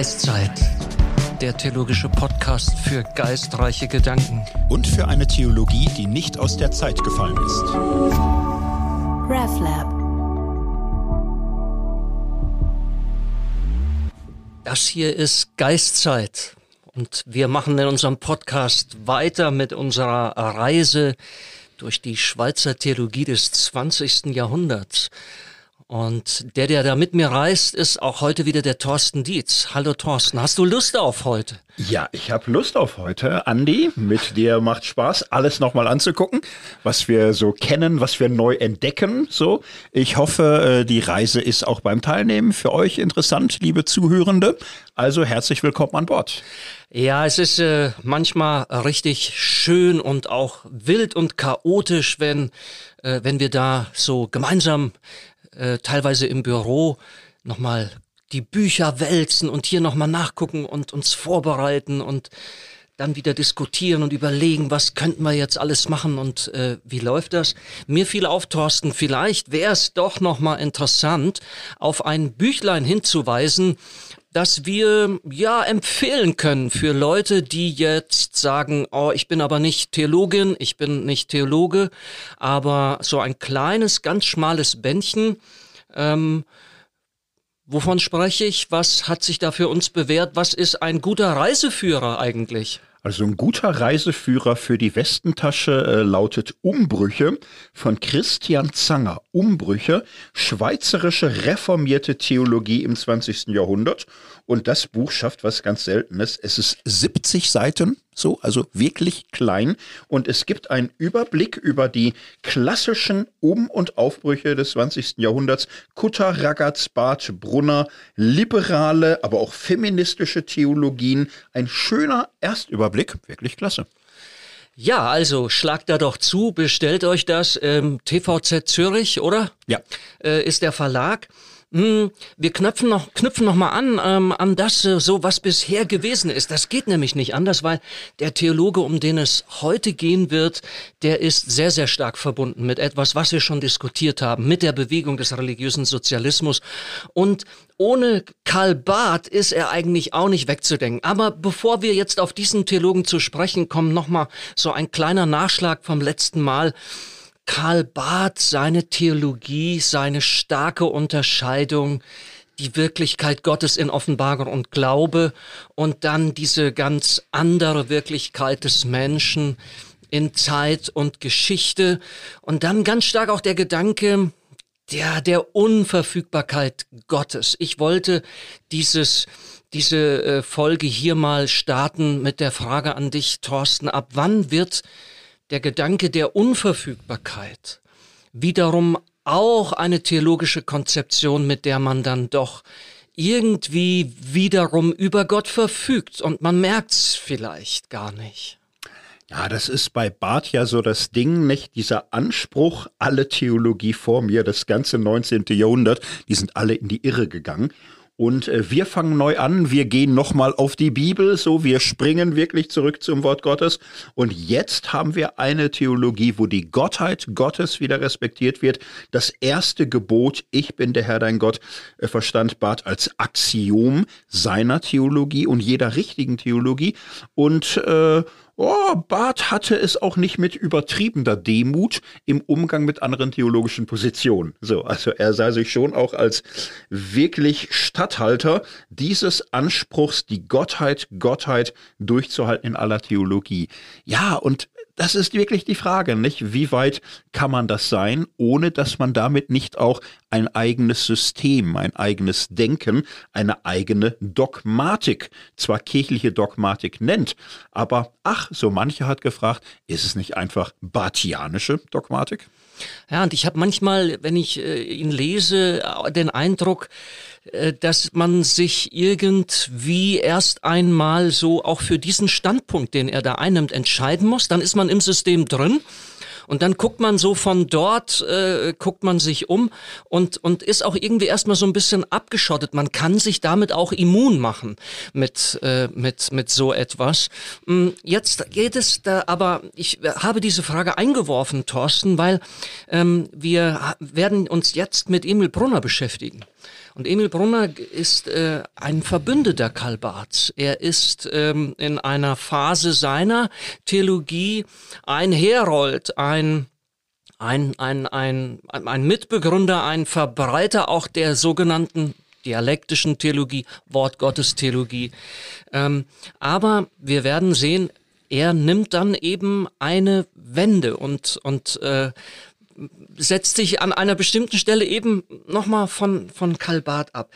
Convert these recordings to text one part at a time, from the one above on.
Geistzeit, der theologische Podcast für geistreiche Gedanken. Und für eine Theologie, die nicht aus der Zeit gefallen ist. RefLab. Das hier ist Geistzeit. Und wir machen in unserem Podcast weiter mit unserer Reise durch die Schweizer Theologie des 20. Jahrhunderts. Und der, der da mit mir reist, ist auch heute wieder der Thorsten Dietz. Hallo Thorsten, hast du Lust auf heute? Ja, ich habe Lust auf heute. Andi, mit dir macht Spaß, alles nochmal anzugucken, was wir so kennen, was wir neu entdecken. So, ich hoffe, äh, die Reise ist auch beim Teilnehmen für euch interessant, liebe Zuhörende. Also herzlich willkommen an Bord. Ja, es ist äh, manchmal richtig schön und auch wild und chaotisch, wenn, äh, wenn wir da so gemeinsam äh, teilweise im Büro nochmal die Bücher wälzen und hier nochmal nachgucken und uns vorbereiten und dann wieder diskutieren und überlegen, was könnten wir jetzt alles machen und äh, wie läuft das? Mir fiel auf, Thorsten, vielleicht wäre es doch nochmal interessant, auf ein Büchlein hinzuweisen, das wir ja empfehlen können für Leute, die jetzt sagen, oh, ich bin aber nicht Theologin, ich bin nicht Theologe, aber so ein kleines, ganz schmales Bändchen, ähm, wovon spreche ich? Was hat sich da für uns bewährt? Was ist ein guter Reiseführer eigentlich? Also ein guter Reiseführer für die Westentasche äh, lautet Umbrüche von Christian Zanger. Umbrüche, schweizerische reformierte Theologie im 20. Jahrhundert. Und das Buch schafft was ganz Seltenes. Es ist 70 Seiten, so, also wirklich klein. Und es gibt einen Überblick über die klassischen Um- und Aufbrüche des 20. Jahrhunderts. Kutter, Ragaz, Barth, Brunner, liberale, aber auch feministische Theologien. Ein schöner Erstüberblick, wirklich klasse. Ja, also schlagt da doch zu, bestellt euch das. Ähm, TVZ Zürich, oder? Ja. Äh, ist der Verlag. Hm, wir knöpfen noch, knüpfen noch mal an, ähm, an das, äh, so was bisher gewesen ist. Das geht nämlich nicht anders, weil der Theologe, um den es heute gehen wird, der ist sehr, sehr stark verbunden mit etwas, was wir schon diskutiert haben, mit der Bewegung des religiösen Sozialismus. Und ohne Karl Barth ist er eigentlich auch nicht wegzudenken. Aber bevor wir jetzt auf diesen Theologen zu sprechen kommen, noch mal so ein kleiner Nachschlag vom letzten Mal. Karl Barth, seine Theologie, seine starke Unterscheidung, die Wirklichkeit Gottes in Offenbarung und Glaube und dann diese ganz andere Wirklichkeit des Menschen in Zeit und Geschichte und dann ganz stark auch der Gedanke der, der Unverfügbarkeit Gottes. Ich wollte dieses diese äh, Folge hier mal starten mit der Frage an dich, Thorsten, ab wann wird der Gedanke der Unverfügbarkeit wiederum auch eine theologische Konzeption, mit der man dann doch irgendwie wiederum über Gott verfügt und man merkt's vielleicht gar nicht. Ja, das ist bei Barth ja so das Ding, nicht? Dieser Anspruch, alle Theologie vor mir, das ganze 19. Jahrhundert, die sind alle in die Irre gegangen. Und äh, wir fangen neu an, wir gehen nochmal auf die Bibel, so wir springen wirklich zurück zum Wort Gottes. Und jetzt haben wir eine Theologie, wo die Gottheit Gottes wieder respektiert wird. Das erste Gebot, ich bin der Herr dein Gott, äh, verstand Barth als Axiom seiner Theologie und jeder richtigen Theologie. Und äh, Oh, Barth hatte es auch nicht mit übertriebener Demut im Umgang mit anderen theologischen Positionen. So, also er sah sich schon auch als wirklich Statthalter dieses Anspruchs, die Gottheit, Gottheit durchzuhalten in aller Theologie. Ja, und das ist wirklich die Frage, nicht? Wie weit kann man das sein, ohne dass man damit nicht auch ein eigenes System, ein eigenes Denken, eine eigene Dogmatik, zwar kirchliche Dogmatik nennt, aber ach, so mancher hat gefragt, ist es nicht einfach bartianische Dogmatik? Ja, und ich habe manchmal, wenn ich äh, ihn lese, den Eindruck, äh, dass man sich irgendwie erst einmal so auch für diesen Standpunkt, den er da einnimmt, entscheiden muss. Dann ist man im System drin Und dann guckt man so von dort, äh, guckt man sich um und, und ist auch irgendwie erstmal so ein bisschen abgeschottet. Man kann sich damit auch immun machen mit, äh, mit, mit so etwas. Mm, jetzt geht es da, aber ich habe diese Frage eingeworfen, Thorsten, weil ähm, wir werden uns jetzt mit Emil Brunner beschäftigen. Und Emil Brunner ist äh, ein Verbündeter Karl Barths. Er ist ähm, in einer Phase seiner Theologie ein Herold, ein ein, ein, ein, ein Mitbegründer, ein Verbreiter auch der sogenannten dialektischen Theologie, Wortgottestheologie. Ähm, aber wir werden sehen, er nimmt dann eben eine Wende und, und äh, setzt sich an einer bestimmten Stelle eben nochmal von, von Karl Barth ab.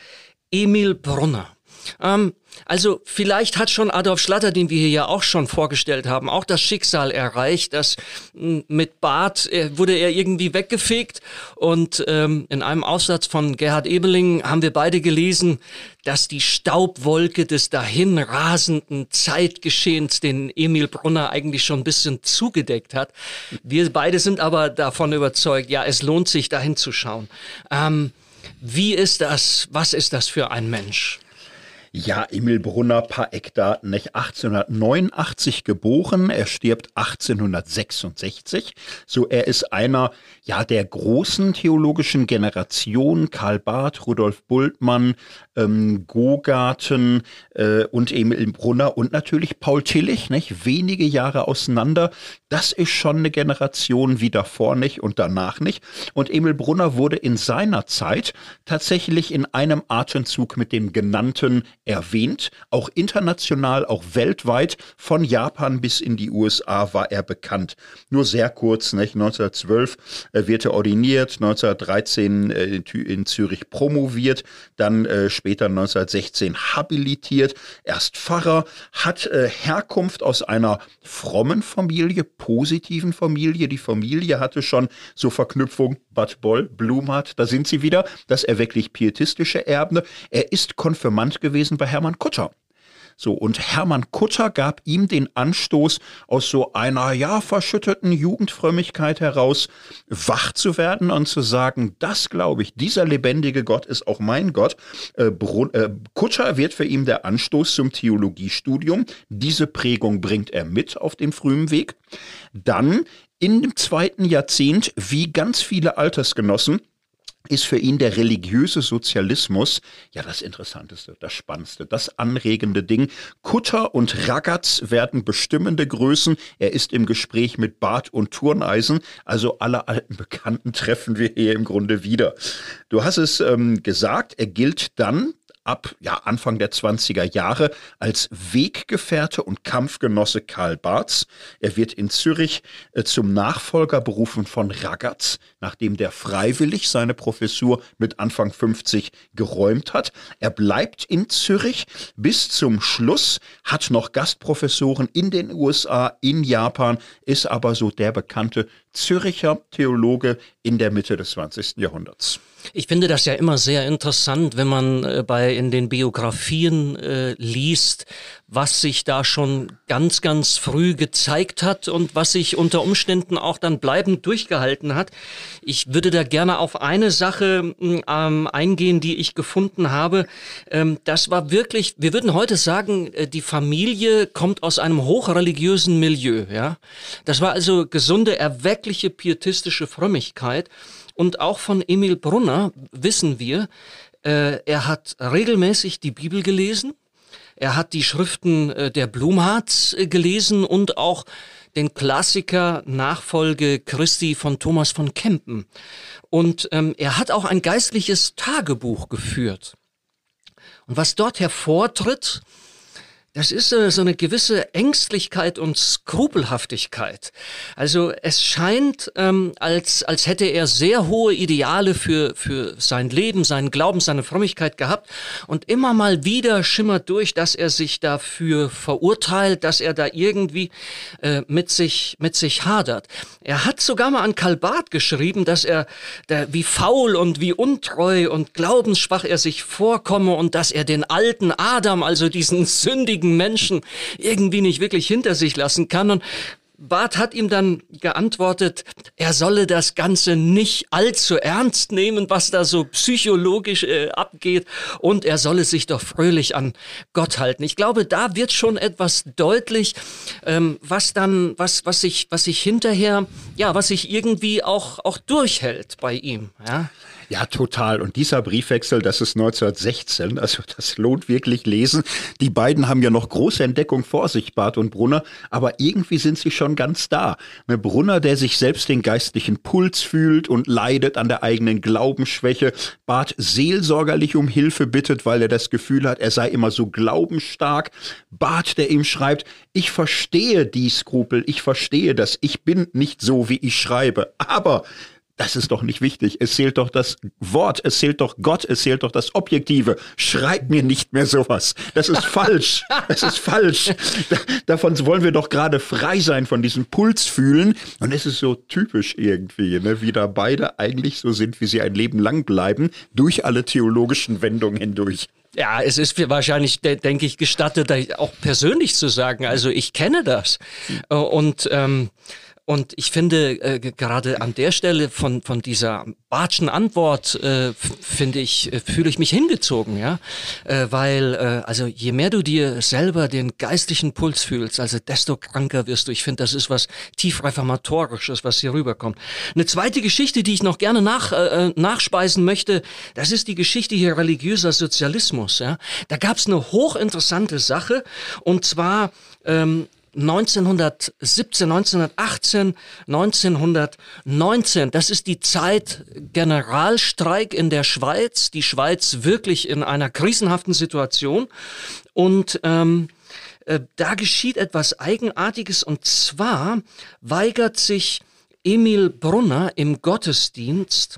Emil Brunner. Ähm, also vielleicht hat schon Adolf Schlatter, den wir hier ja auch schon vorgestellt haben, auch das Schicksal erreicht, dass hm, mit Barth äh, wurde er irgendwie weggefegt und ähm, in einem Aussatz von Gerhard Ebeling haben wir beide gelesen, dass die Staubwolke des dahinrasenden Zeitgeschehens den Emil Brunner eigentlich schon ein bisschen zugedeckt hat. Wir beide sind aber davon überzeugt, ja, es lohnt sich dahin zu schauen. Ähm, wie ist das? Was ist das für ein Mensch? Ja, Emil Brunner, paar Eckdaten, nicht? 1889 geboren, er stirbt 1866. So, er ist einer, ja, der großen theologischen Generation, Karl Barth, Rudolf Bultmann, ähm, Gogarten äh, und Emil Brunner und natürlich Paul Tillich, nicht? Wenige Jahre auseinander. Das ist schon eine Generation wie davor nicht und danach nicht. Und Emil Brunner wurde in seiner Zeit tatsächlich in einem Atemzug mit dem genannten erwähnt. Auch international, auch weltweit, von Japan bis in die USA war er bekannt. Nur sehr kurz, nicht? 1912 äh, wird er ordiniert, 1913 äh, in Zürich promoviert, dann äh, später 1916 habilitiert, erst Pfarrer, hat äh, Herkunft aus einer frommen Familie, positiven Familie. Die Familie hatte schon so Verknüpfung Bad Boll, Blumhardt, da sind sie wieder, das erwecklich pietistische Erbne. Er ist Konfirmand gewesen bei Hermann Kutter. So, und Hermann Kutter gab ihm den Anstoß, aus so einer, ja, verschütteten Jugendfrömmigkeit heraus wach zu werden und zu sagen, das glaube ich, dieser lebendige Gott ist auch mein Gott. Äh, äh, Kutter wird für ihn der Anstoß zum Theologiestudium. Diese Prägung bringt er mit auf dem frühen Weg. Dann in dem zweiten Jahrzehnt, wie ganz viele Altersgenossen, ist für ihn der religiöse Sozialismus ja das Interessanteste, das Spannendste, das anregende Ding. Kutter und Ragaz werden bestimmende Größen. Er ist im Gespräch mit Bart und Turneisen, also alle alten Bekannten treffen wir hier im Grunde wieder. Du hast es ähm, gesagt, er gilt dann ab ja, Anfang der 20er Jahre als Weggefährte und Kampfgenosse Karl Barths. Er wird in Zürich äh, zum Nachfolger berufen von Ragaz, nachdem der freiwillig seine Professur mit Anfang 50 geräumt hat. Er bleibt in Zürich bis zum Schluss, hat noch Gastprofessoren in den USA, in Japan, ist aber so der bekannte Züricher Theologe in der Mitte des 20. Jahrhunderts. Ich finde das ja immer sehr interessant, wenn man äh, bei in den Biografien äh, liest, was sich da schon ganz, ganz früh gezeigt hat und was sich unter Umständen auch dann bleibend durchgehalten hat. Ich würde da gerne auf eine Sache ähm, eingehen, die ich gefunden habe. Ähm, das war wirklich, wir würden heute sagen, äh, die Familie kommt aus einem hochreligiösen Milieu. Ja, Das war also gesunde, erweckliche, pietistische Frömmigkeit. Und auch von Emil Brunner wissen wir, äh, er hat regelmäßig die Bibel gelesen, er hat die Schriften äh, der Blumhards äh, gelesen und auch den Klassiker Nachfolge Christi von Thomas von Kempen. Und ähm, er hat auch ein geistliches Tagebuch geführt. Und was dort hervortritt, das ist so eine gewisse Ängstlichkeit und Skrupelhaftigkeit. Also es scheint, ähm, als, als hätte er sehr hohe Ideale für, für sein Leben, seinen Glauben, seine Frömmigkeit gehabt. Und immer mal wieder schimmert durch, dass er sich dafür verurteilt, dass er da irgendwie äh, mit, sich, mit sich hadert. Er hat sogar mal an Karl geschrieben, dass er, der, wie faul und wie untreu und glaubensschwach er sich vorkomme und dass er den alten Adam, also diesen sündigen heutigen Menschen irgendwie nicht wirklich hinter sich lassen kann. Und Barth hat ihm dann geantwortet, er solle das Ganze nicht allzu ernst nehmen, was da so psychologisch äh, abgeht, und er solle sich doch fröhlich an Gott halten. Ich glaube, da wird schon etwas deutlich, ähm, was dann, was, was sich, was sich hinterher, ja, was sich irgendwie auch, auch durchhält bei ihm. Ja. Ja, total. Und dieser Briefwechsel, das ist 1916, also das lohnt wirklich lesen. Die beiden haben ja noch große Entdeckung vor sich, Bart und Brunner, aber irgendwie sind sie schon ganz da. Ne, Brunner, der sich selbst den geistlichen Puls fühlt und leidet an der eigenen Glaubensschwäche, Bart seelsorgerlich um Hilfe bittet, weil er das Gefühl hat, er sei immer so glaubensstark. Bart, der ihm schreibt, ich verstehe die Skrupel, ich verstehe das, ich bin nicht so, wie ich schreibe, aber das ist doch nicht wichtig. Es zählt doch das Wort, es zählt doch Gott, es zählt doch das Objektive. Schreib mir nicht mehr sowas. Das ist falsch. Das ist falsch. davon wollen wir doch gerade frei sein, von diesem Puls fühlen. Und es ist so typisch irgendwie, ne, wie da beide eigentlich so sind, wie sie ein Leben lang bleiben, durch alle theologischen Wendungen hindurch. Ja, es ist wahrscheinlich, denke ich, gestattet, auch persönlich zu sagen. Also ich kenne das. Hm. Und ähm, und ich finde, äh, gerade an der Stelle von, von dieser Bartschen Antwort, äh, finde ich, äh, fühle ich mich hingezogen, ja. Äh, weil, äh, also je mehr du dir selber den geistlichen Puls fühlst, also desto kranker wirst du. Ich finde, das ist was tief reformatorisches, was hier rüberkommt. Eine zweite Geschichte, die ich noch gerne nach, äh, äh nachspeisen möchte, das ist die Geschichte hier religiöser Sozialismus, ja. Da gab es eine hochinteressante Sache, und zwar ähm, 1917, 1918, 1919. Das ist die Zeit Generalstreik in der Schweiz. Die Schweiz wirklich in einer krisenhaften Situation. Und ähm, äh, da geschieht etwas Eigenartiges. Und zwar weigert sich Emil Brunner im Gottesdienst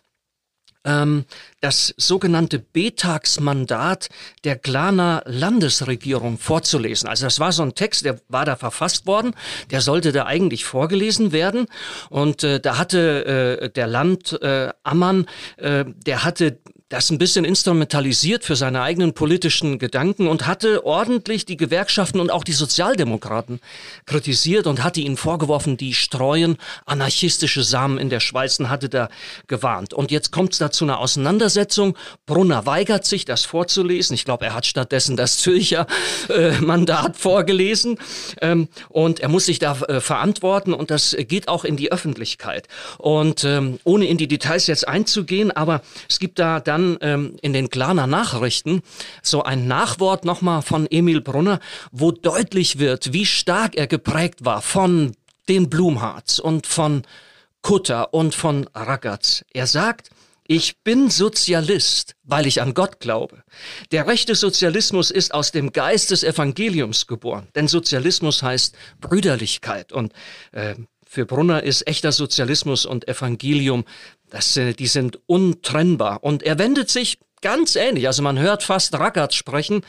ähm, das sogenannte B-Tagsmandat der Glaner Landesregierung vorzulesen. Also das war so ein Text, der war da verfasst worden, der sollte da eigentlich vorgelesen werden. Und äh, da hatte äh, der Land äh, Ammann, äh, der hatte das ein bisschen instrumentalisiert für seine eigenen politischen Gedanken und hatte ordentlich die Gewerkschaften und auch die Sozialdemokraten kritisiert und hatte ihnen vorgeworfen, die streuen anarchistische Samen in der Schweiz und hatte da gewarnt. Und jetzt kommt es da zu einer Auseinandersetzung. Brunner weigert sich, das vorzulesen. Ich glaube, er hat stattdessen das Zürcher äh, Mandat vorgelesen. Ähm, und er muss sich da äh, verantworten und das geht auch in die Öffentlichkeit. Und ähm, ohne in die Details jetzt einzugehen, aber es gibt da, da dann ähm, in den Glaner Nachrichten so ein Nachwort nochmal von Emil Brunner, wo deutlich wird, wie stark er geprägt war von den Blumhards und von Kutter und von Ragaz. Er sagt, ich bin Sozialist, weil ich an Gott glaube. Der rechte Sozialismus ist aus dem Geist des Evangeliums geboren, denn Sozialismus heißt Brüderlichkeit und äh, für Brunner ist echter Sozialismus und Evangelium das, äh, die sind untrennbar. Und er wendet sich ganz ähnlich, also man hört fast Ragaz sprechen,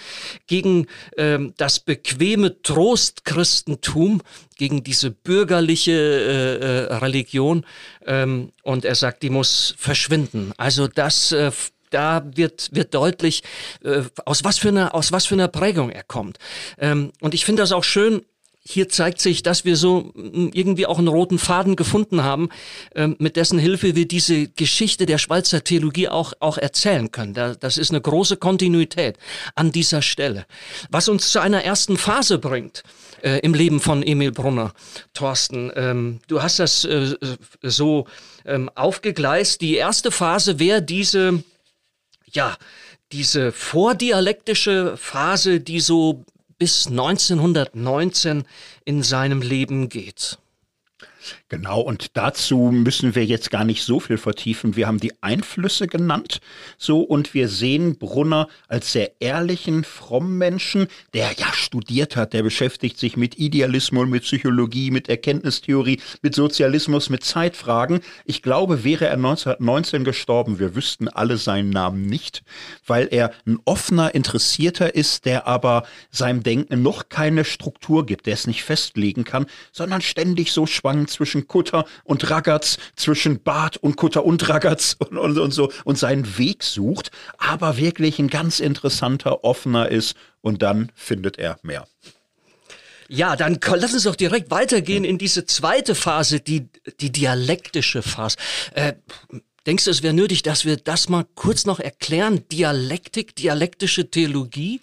gegen ähm, das bequeme Trostchristentum, gegen diese bürgerliche äh, äh, Religion. Ähm, und er sagt, die muss verschwinden. Also das äh, da wird, wird deutlich, äh, aus, was für einer, aus was für einer Prägung er kommt. Ähm, und ich finde das auch schön, hier zeigt sich, dass wir so mm, irgendwie auch einen roten Faden gefunden haben, ähm, mit dessen Hilfe wir diese Geschichte der Schweizer Theologie auch, auch erzählen können. das ist eine große Kontinuität an dieser Stelle. Was uns zu einer ersten Phase bringt äh, im Leben von Emil Brunner, Thorsten. Ähm, du hast das äh, so ähm, aufgegleist. Die erste Phase wäre diese, ja, diese vordialektische Phase, die so bis 1919 in seinem Leben geht. Genau, und dazu müssen wir jetzt gar nicht so viel vertiefen. Wir haben die Einflüsse genannt, so, und wir sehen Brunner als sehr ehrlichen, frommen Menschen, der ja studiert hat, der beschäftigt sich mit Idealismus, mit Psychologie, mit Erkenntnistheorie, mit Sozialismus, mit Zeitfragen. Ich glaube, wäre er 1919 gestorben, wir wüssten alle seinen Namen nicht, weil er ein offener, interessierter ist, der aber seinem Denken noch keine Struktur gibt, der es nicht festlegen kann, sondern ständig so schwankt zwischen Kutter und Ragaz, zwischen Bart und Kutter und Ragaz und, und, und so und seinen Weg sucht, aber wirklich ein ganz interessanter, offener ist und dann findet er mehr. Ja, dann lass uns doch direkt weitergehen in diese zweite Phase, die, die dialektische Phase. Äh, denkst du, es wäre nötig, dass wir das mal kurz noch erklären? Dialektik, dialektische Theologie?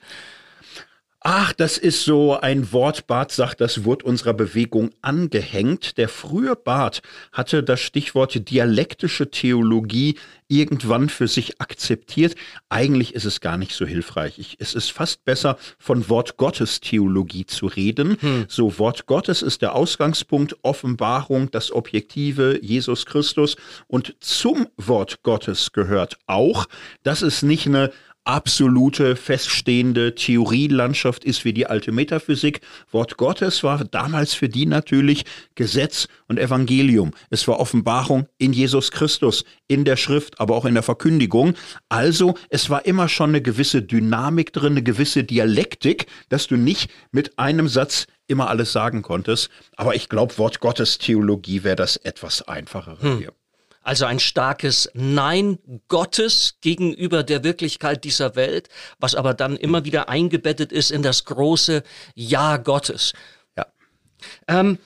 Ach, das ist so ein Wort, Barth sagt, das wurde unserer Bewegung angehängt. Der frühe Barth hatte das Stichwort dialektische Theologie irgendwann für sich akzeptiert. Eigentlich ist es gar nicht so hilfreich. Ich, es ist fast besser, von Wort Gottes Theologie zu reden. Hm. So, Wort Gottes ist der Ausgangspunkt, Offenbarung, das Objektive, Jesus Christus. Und zum Wort Gottes gehört auch, dass es nicht eine absolute feststehende Theorielandschaft ist wie die alte Metaphysik. Wort Gottes war damals für die natürlich Gesetz und Evangelium. Es war Offenbarung in Jesus Christus, in der Schrift, aber auch in der Verkündigung. Also es war immer schon eine gewisse Dynamik drin, eine gewisse Dialektik, dass du nicht mit einem Satz immer alles sagen konntest. Aber ich glaube, Wort Gottes Theologie wäre das etwas einfachere hm. hier. Also ein starkes Nein Gottes gegenüber der Wirklichkeit dieser Welt, was aber dann immer wieder eingebettet ist in das große Ja Gottes. Ja. Ähm,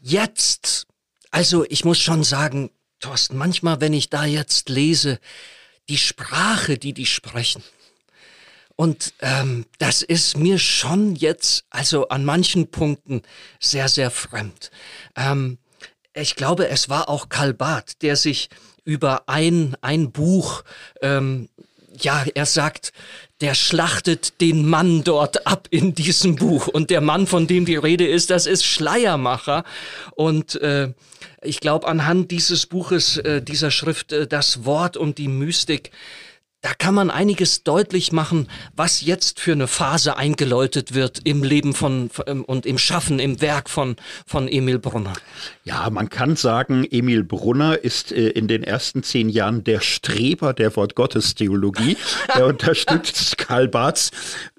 jetzt, also ich muss schon sagen, Thorsten, manchmal, wenn ich da jetzt lese, die Sprache, die die sprechen, und ähm, das ist mir schon jetzt, also an manchen Punkten sehr, sehr fremd. Ähm, ich glaube, es war auch Karl Barth, der sich über ein, ein Buch, ähm, ja, er sagt, der schlachtet den Mann dort ab in diesem Buch. Und der Mann, von dem die Rede ist, das ist Schleiermacher. Und äh, ich glaube, anhand dieses Buches, äh, dieser Schrift, äh, das Wort und die Mystik, da kann man einiges deutlich machen, was jetzt für eine Phase eingeläutet wird im Leben von, von und im Schaffen, im Werk von, von Emil Brunner. Ja, man kann sagen, Emil Brunner ist äh, in den ersten zehn Jahren der Streber der Wortgottestheologie. er unterstützt Karl Barths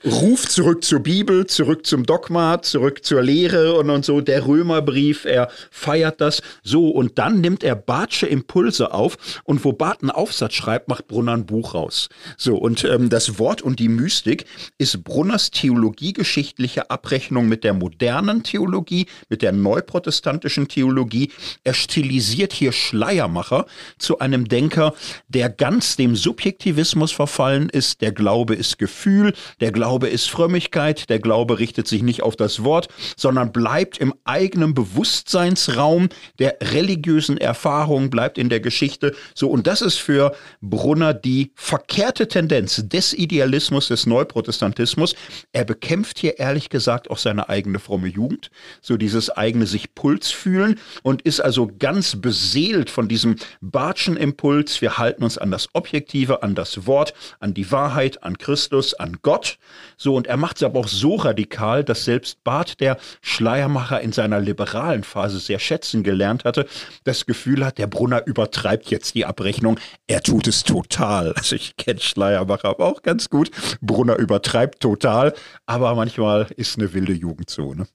Ruf zurück zur Bibel, zurück zum Dogma, zurück zur Lehre und, und so. Der Römerbrief, er feiert das so. Und dann nimmt er Barthsche Impulse auf und wo Barth einen Aufsatz schreibt, macht Brunner ein Buch raus aus. So, und ähm, das Wort und die Mystik ist Brunners theologiegeschichtliche Abrechnung mit der modernen Theologie, mit der neuprotestantischen Theologie. Er stilisiert hier Schleiermacher zu einem Denker, der ganz dem Subjektivismus verfallen ist. Der Glaube ist Gefühl, der Glaube ist Frömmigkeit, der Glaube richtet sich nicht auf das Wort, sondern bleibt im eigenen Bewusstseinsraum der religiösen Erfahrung, bleibt in der Geschichte. So, und das ist für Brunner die Ver verkehrte Tendenz des Idealismus, des Neuprotestantismus. Er bekämpft hier ehrlich gesagt auch seine eigene fromme Jugend, so dieses eigene sich Puls fühlen und ist also ganz beseelt von diesem Bartschen Impuls. Wir halten uns an das Objektive, an das Wort, an die Wahrheit, an Christus, an Gott. So, und er macht es aber auch so radikal, dass selbst Barth, der Schleiermacher in seiner liberalen Phase sehr schätzen gelernt hatte, das Gefühl hat, der Brunner übertreibt jetzt die Abrechnung. Er tut es total. Also ich kenne Schleiermacher aber auch ganz gut. Brunner übertreibt total, aber manchmal ist eine wilde Jugendzone.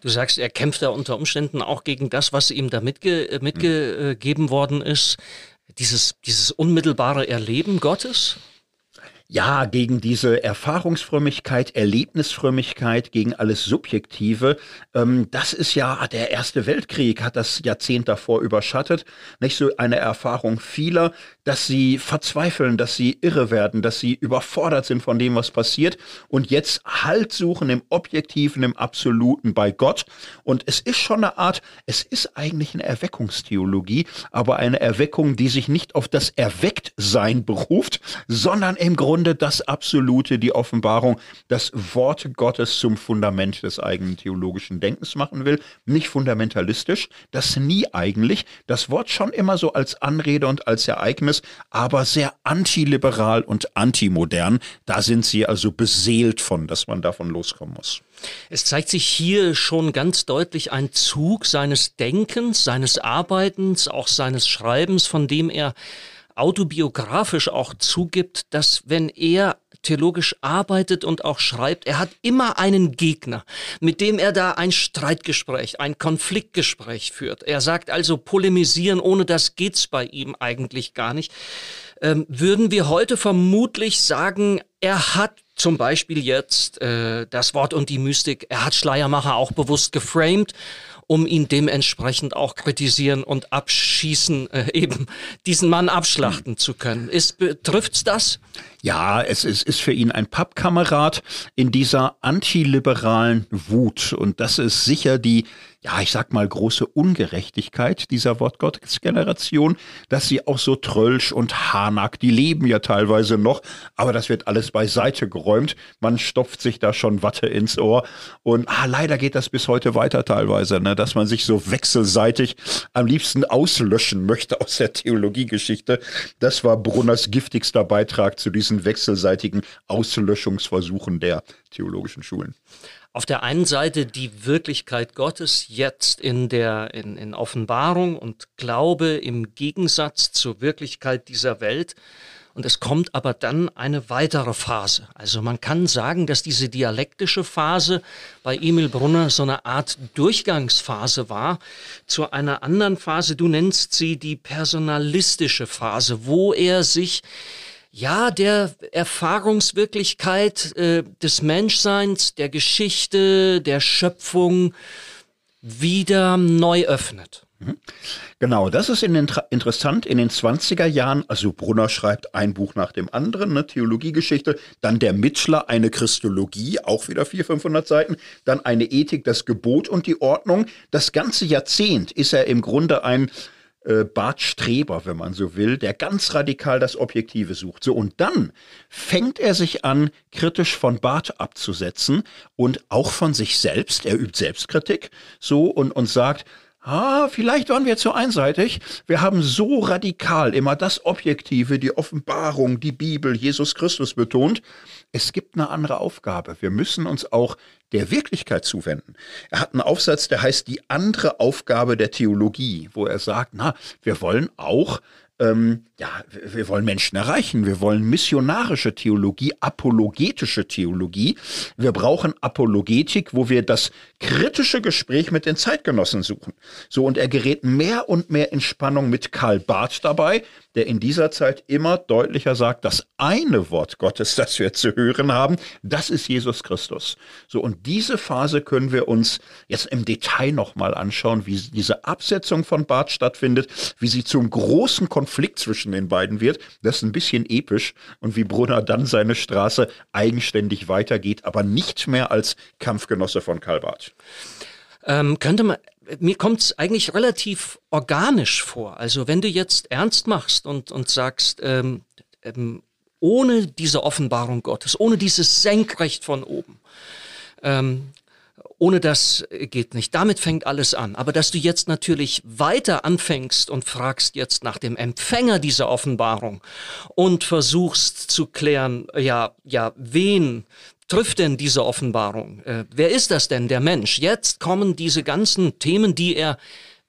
Du sagst, er kämpft da unter Umständen auch gegen das, was ihm da mitge äh, mitgegeben worden ist. Dieses, dieses unmittelbare Erleben Gottes? Ja, gegen diese Erfahrungsfrömmigkeit, Erlebnisfrömmigkeit, gegen alles Subjektive. Ähm, das ist ja, der Erste Weltkrieg hat das Jahrzehnt davor überschattet. Nicht so eine Erfahrung vieler, dass sie verzweifeln, dass sie irre werden, dass sie überfordert sind von dem, was passiert und jetzt Halt suchen im Objektiven, im Absoluten bei Gott. Und es ist schon eine Art, es ist eigentlich eine Erweckungstheologie, aber eine Erweckung, die sich nicht auf das Erwecktsein beruft, sondern im Grunde das Absolute, die Offenbarung, das Wort Gottes zum Fundament des eigenen theologischen Denkens machen will. Nicht fundamentalistisch, das nie eigentlich. Das Wort schon immer so als Anrede und als Ereignis, aber sehr antiliberal und antimodern. Da sind sie also beseelt von, dass man davon loskommen muss. Es zeigt sich hier schon ganz deutlich ein Zug seines Denkens, seines Arbeitens, auch seines Schreibens, von dem er autobiografisch auch zugibt, dass wenn er theologisch arbeitet und auch schreibt, er hat immer einen Gegner, mit dem er da ein Streitgespräch, ein Konfliktgespräch führt. Er sagt also, polemisieren, ohne das geht's bei ihm eigentlich gar nicht. Ähm, würden wir heute vermutlich sagen, er hat zum Beispiel jetzt äh, das Wort und die Mystik. Er hat Schleiermacher auch bewusst geframed um ihn dementsprechend auch kritisieren und abschießen, äh, eben diesen Mann abschlachten zu können. Ist, betrifft's das? Ja, es ist, ist für ihn ein Pappkamerad in dieser antiliberalen Wut. Und das ist sicher die ja, ich sag mal, große Ungerechtigkeit dieser Wortgottesgeneration, dass sie auch so Trölsch und Hanak, die leben ja teilweise noch, aber das wird alles beiseite geräumt. Man stopft sich da schon Watte ins Ohr. Und ah, leider geht das bis heute weiter teilweise, ne, dass man sich so wechselseitig am liebsten auslöschen möchte aus der Theologiegeschichte. Das war Brunners giftigster Beitrag zu diesen wechselseitigen Auslöschungsversuchen der theologischen Schulen auf der einen Seite die Wirklichkeit Gottes jetzt in der in, in Offenbarung und Glaube im Gegensatz zur Wirklichkeit dieser Welt. Und es kommt aber dann eine weitere Phase. Also man kann sagen, dass diese dialektische Phase bei Emil Brunner so eine Art Durchgangsphase war zu einer anderen Phase. Du nennst sie die personalistische Phase, wo er sich ja, der Erfahrungswirklichkeit äh, des Menschseins, der Geschichte, der Schöpfung wieder neu öffnet. Mhm. Genau, das ist in den, interessant. In den 20er Jahren, also Brunner schreibt ein Buch nach dem anderen, eine Theologiegeschichte, dann der Mitschler, eine Christologie, auch wieder 400, 500 Seiten, dann eine Ethik, das Gebot und die Ordnung. Das ganze Jahrzehnt ist er im Grunde ein äh, Bart Streber, wenn man so will, der ganz radikal das Objektive sucht. So, und dann fängt er sich an, kritisch von Barth abzusetzen und auch von sich selbst. Er übt Selbstkritik so und, und sagt, Ah, vielleicht waren wir zu einseitig. Wir haben so radikal immer das Objektive, die Offenbarung, die Bibel, Jesus Christus betont. Es gibt eine andere Aufgabe. Wir müssen uns auch der Wirklichkeit zuwenden. Er hat einen Aufsatz, der heißt die andere Aufgabe der Theologie, wo er sagt, na, wir wollen auch ähm, ja, wir wollen Menschen erreichen. Wir wollen missionarische Theologie, apologetische Theologie. Wir brauchen Apologetik, wo wir das kritische Gespräch mit den Zeitgenossen suchen. So, und er gerät mehr und mehr in Spannung mit Karl Barth dabei, der in dieser Zeit immer deutlicher sagt, das eine Wort Gottes, das wir zu hören haben, das ist Jesus Christus. So, und diese Phase können wir uns jetzt im Detail nochmal anschauen, wie diese Absetzung von Barth stattfindet, wie sie zum großen Konflikt zwischen den beiden wird. Das ist ein bisschen episch und wie Brunner dann seine Straße eigenständig weitergeht, aber nicht mehr als Kampfgenosse von Karl Barth. Ähm, könnte man mir kommt es eigentlich relativ organisch vor. Also wenn du jetzt ernst machst und, und sagst, ähm, ähm, ohne diese Offenbarung Gottes, ohne dieses Senkrecht von oben, ähm, ohne das geht nicht. Damit fängt alles an. Aber dass du jetzt natürlich weiter anfängst und fragst jetzt nach dem Empfänger dieser Offenbarung und versuchst zu klären, ja, ja, wen trifft denn diese Offenbarung? Äh, wer ist das denn, der Mensch? Jetzt kommen diese ganzen Themen, die er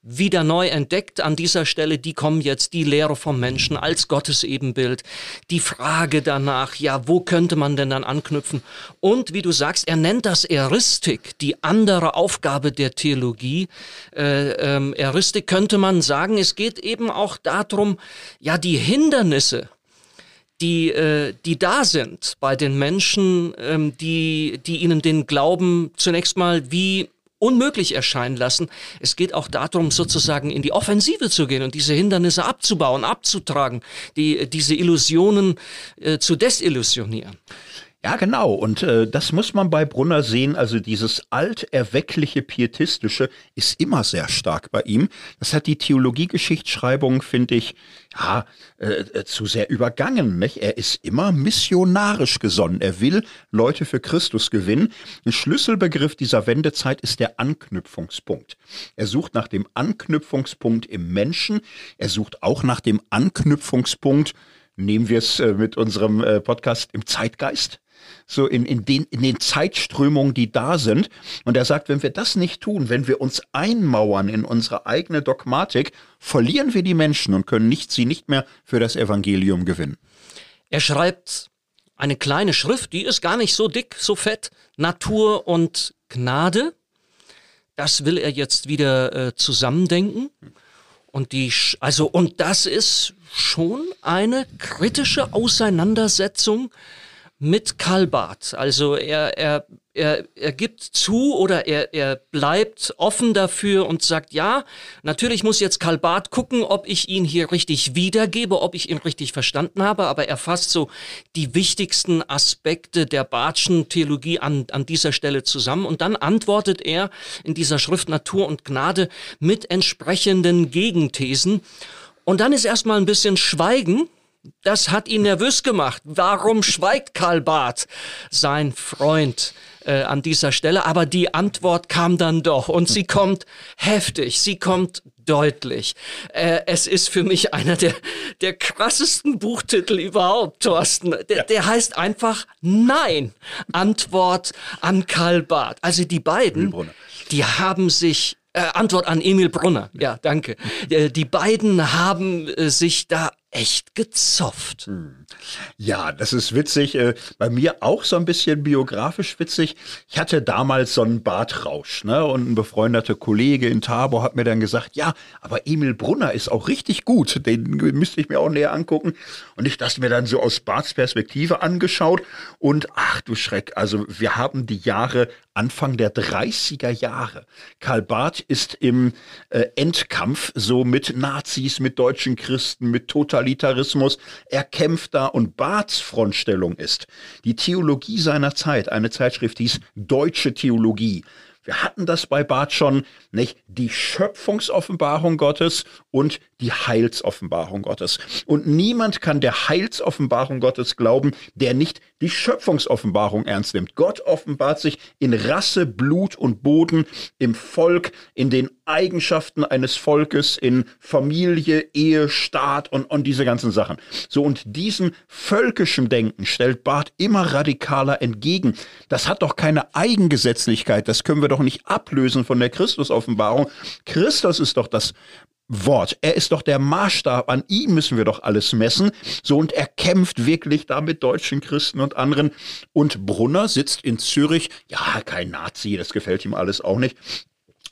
wieder neu entdeckt an dieser Stelle, die kommen jetzt die Lehre vom Menschen als Gottes Ebenbild, die Frage danach, ja, wo könnte man denn dann anknüpfen? Und wie du sagst, er nennt das Eristik, die andere Aufgabe der Theologie. Äh, ähm, Eristik könnte man sagen, es geht eben auch darum, ja, die Hindernisse, die, äh, die da sind bei den Menschen, ähm, die, die ihnen den Glauben zunächst mal wie unmöglich erscheinen lassen. Es geht auch darum, sozusagen in die Offensive zu gehen und diese Hindernisse abzubauen, abzutragen, die, diese Illusionen äh, zu desillusionieren. Ja, genau. Und äh, das muss man bei Brunner sehen. Also dieses alterweckliche Pietistische ist immer sehr stark bei ihm. Das hat die Theologiegeschichtsschreibung, finde ich, ja, äh, äh, zu sehr übergangen. Nicht? Er ist immer missionarisch gesonnen. Er will Leute für Christus gewinnen. Ein Schlüsselbegriff dieser Wendezeit ist der Anknüpfungspunkt. Er sucht nach dem Anknüpfungspunkt im Menschen. Er sucht auch nach dem Anknüpfungspunkt nehmen wir es äh, mit unserem äh, Podcast im Zeitgeist so in, in, den, in den Zeitströmungen, die da sind. Und er sagt, wenn wir das nicht tun, wenn wir uns einmauern in unsere eigene Dogmatik, verlieren wir die Menschen und können nicht, sie nicht mehr für das Evangelium gewinnen. Er schreibt eine kleine Schrift, die ist gar nicht so dick, so fett, Natur und Gnade. Das will er jetzt wieder äh, zusammendenken. Und die, also, und das ist schon eine kritische Auseinandersetzung mit Karl Barth. Also er, er, er, er gibt zu oder er, er bleibt offen dafür und sagt, ja, natürlich muss jetzt Karl Barth gucken, ob ich ihn hier richtig wiedergebe, ob ich ihn richtig verstanden habe, aber er fasst so die wichtigsten Aspekte der Barthschen Theologie an, an dieser Stelle zusammen und dann antwortet er in dieser Schrift Natur und Gnade mit entsprechenden Gegenthesen. Und dann ist erstmal ein bisschen Schweigen, das hat ihn nervös gemacht. Warum schweigt Karl Barth, sein Freund, äh, an dieser Stelle? Aber die Antwort kam dann doch und sie kommt heftig, sie kommt deutlich. Äh, es ist für mich einer der, der krassesten Buchtitel überhaupt, Thorsten. Der, ja. der heißt einfach Nein. Antwort an Karl Barth. Also die beiden, die haben sich äh, Antwort an Emil Brunner. Ja, danke. Äh, die beiden haben äh, sich da echt gezopft. Hm. Ja, das ist witzig. Äh, bei mir auch so ein bisschen biografisch witzig. Ich hatte damals so einen Bartrausch, ne? Und ein befreundeter Kollege in Tabor hat mir dann gesagt, ja, aber Emil Brunner ist auch richtig gut. Den müsste ich mir auch näher angucken. Und ich das mir dann so aus Barts Perspektive angeschaut. Und ach du Schreck, also wir haben die Jahre Anfang der 30er Jahre. Karl Barth ist im äh, Endkampf so mit Nazis, mit deutschen Christen, mit Totalitarismus. Er kämpft da und Barths Frontstellung ist die Theologie seiner Zeit. Eine Zeitschrift hieß Deutsche Theologie. Wir hatten das bei Barth schon, nicht? Die Schöpfungsoffenbarung Gottes und die Heilsoffenbarung Gottes. Und niemand kann der Heilsoffenbarung Gottes glauben, der nicht die Schöpfungsoffenbarung ernst nimmt. Gott offenbart sich in Rasse, Blut und Boden, im Volk, in den Eigenschaften eines Volkes, in Familie, Ehe, Staat und, und diese ganzen Sachen. So, und diesem völkischen Denken stellt Barth immer radikaler entgegen. Das hat doch keine Eigengesetzlichkeit. Das können wir doch nicht ablösen von der Christusoffenbarung. Christus ist doch das Wort. Er ist doch der Maßstab, an ihm müssen wir doch alles messen. So, und er kämpft wirklich da mit deutschen Christen und anderen. Und Brunner sitzt in Zürich, ja, kein Nazi, das gefällt ihm alles auch nicht.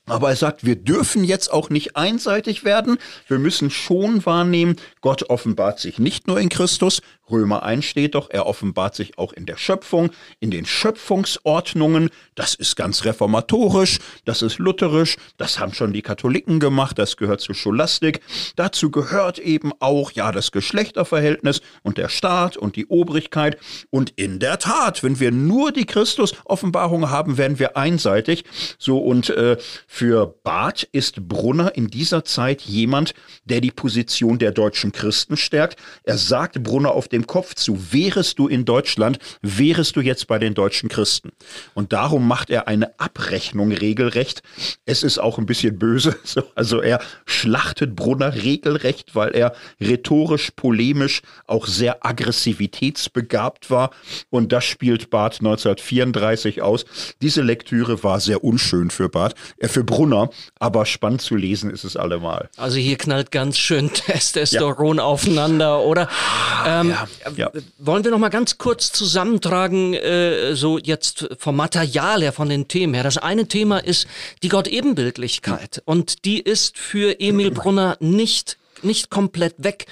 Aber er sagt, wir dürfen jetzt auch nicht einseitig werden. Wir müssen schon wahrnehmen, Gott offenbart sich nicht nur in Christus, Römer 1 steht doch, er offenbart sich auch in der Schöpfung, in den Schöpfungsordnungen. Das ist ganz reformatorisch, das ist lutherisch, das haben schon die Katholiken gemacht, das gehört zur Scholastik. Dazu gehört eben auch, ja, das Geschlechterverhältnis und der Staat und die Obrigkeit. Und in der Tat, wenn wir nur die Christus-Offenbarung haben, werden wir einseitig. So, und äh, für Barth ist Brunner in dieser Zeit jemand, der die Position der deutschen Christen stärkt. Er sagt Brunner auf dem dem Kopf zu. Wärest du in Deutschland, wärest du jetzt bei den deutschen Christen. Und darum macht er eine Abrechnung regelrecht. Es ist auch ein bisschen böse. Also er schlachtet Brunner regelrecht, weil er rhetorisch, polemisch, auch sehr aggressivitätsbegabt war. Und das spielt Barth 1934 aus. Diese Lektüre war sehr unschön für Barth, äh, für Brunner, aber spannend zu lesen ist es allemal. Also hier knallt ganz schön Testosteron ja. aufeinander, oder? Ah, ähm, ja. Ja. Wollen wir noch mal ganz kurz zusammentragen, äh, so jetzt vom Material her, von den Themen her. Das eine Thema ist die Gott-Ebenbildlichkeit. Und die ist für Emil Brunner nicht nicht komplett weg.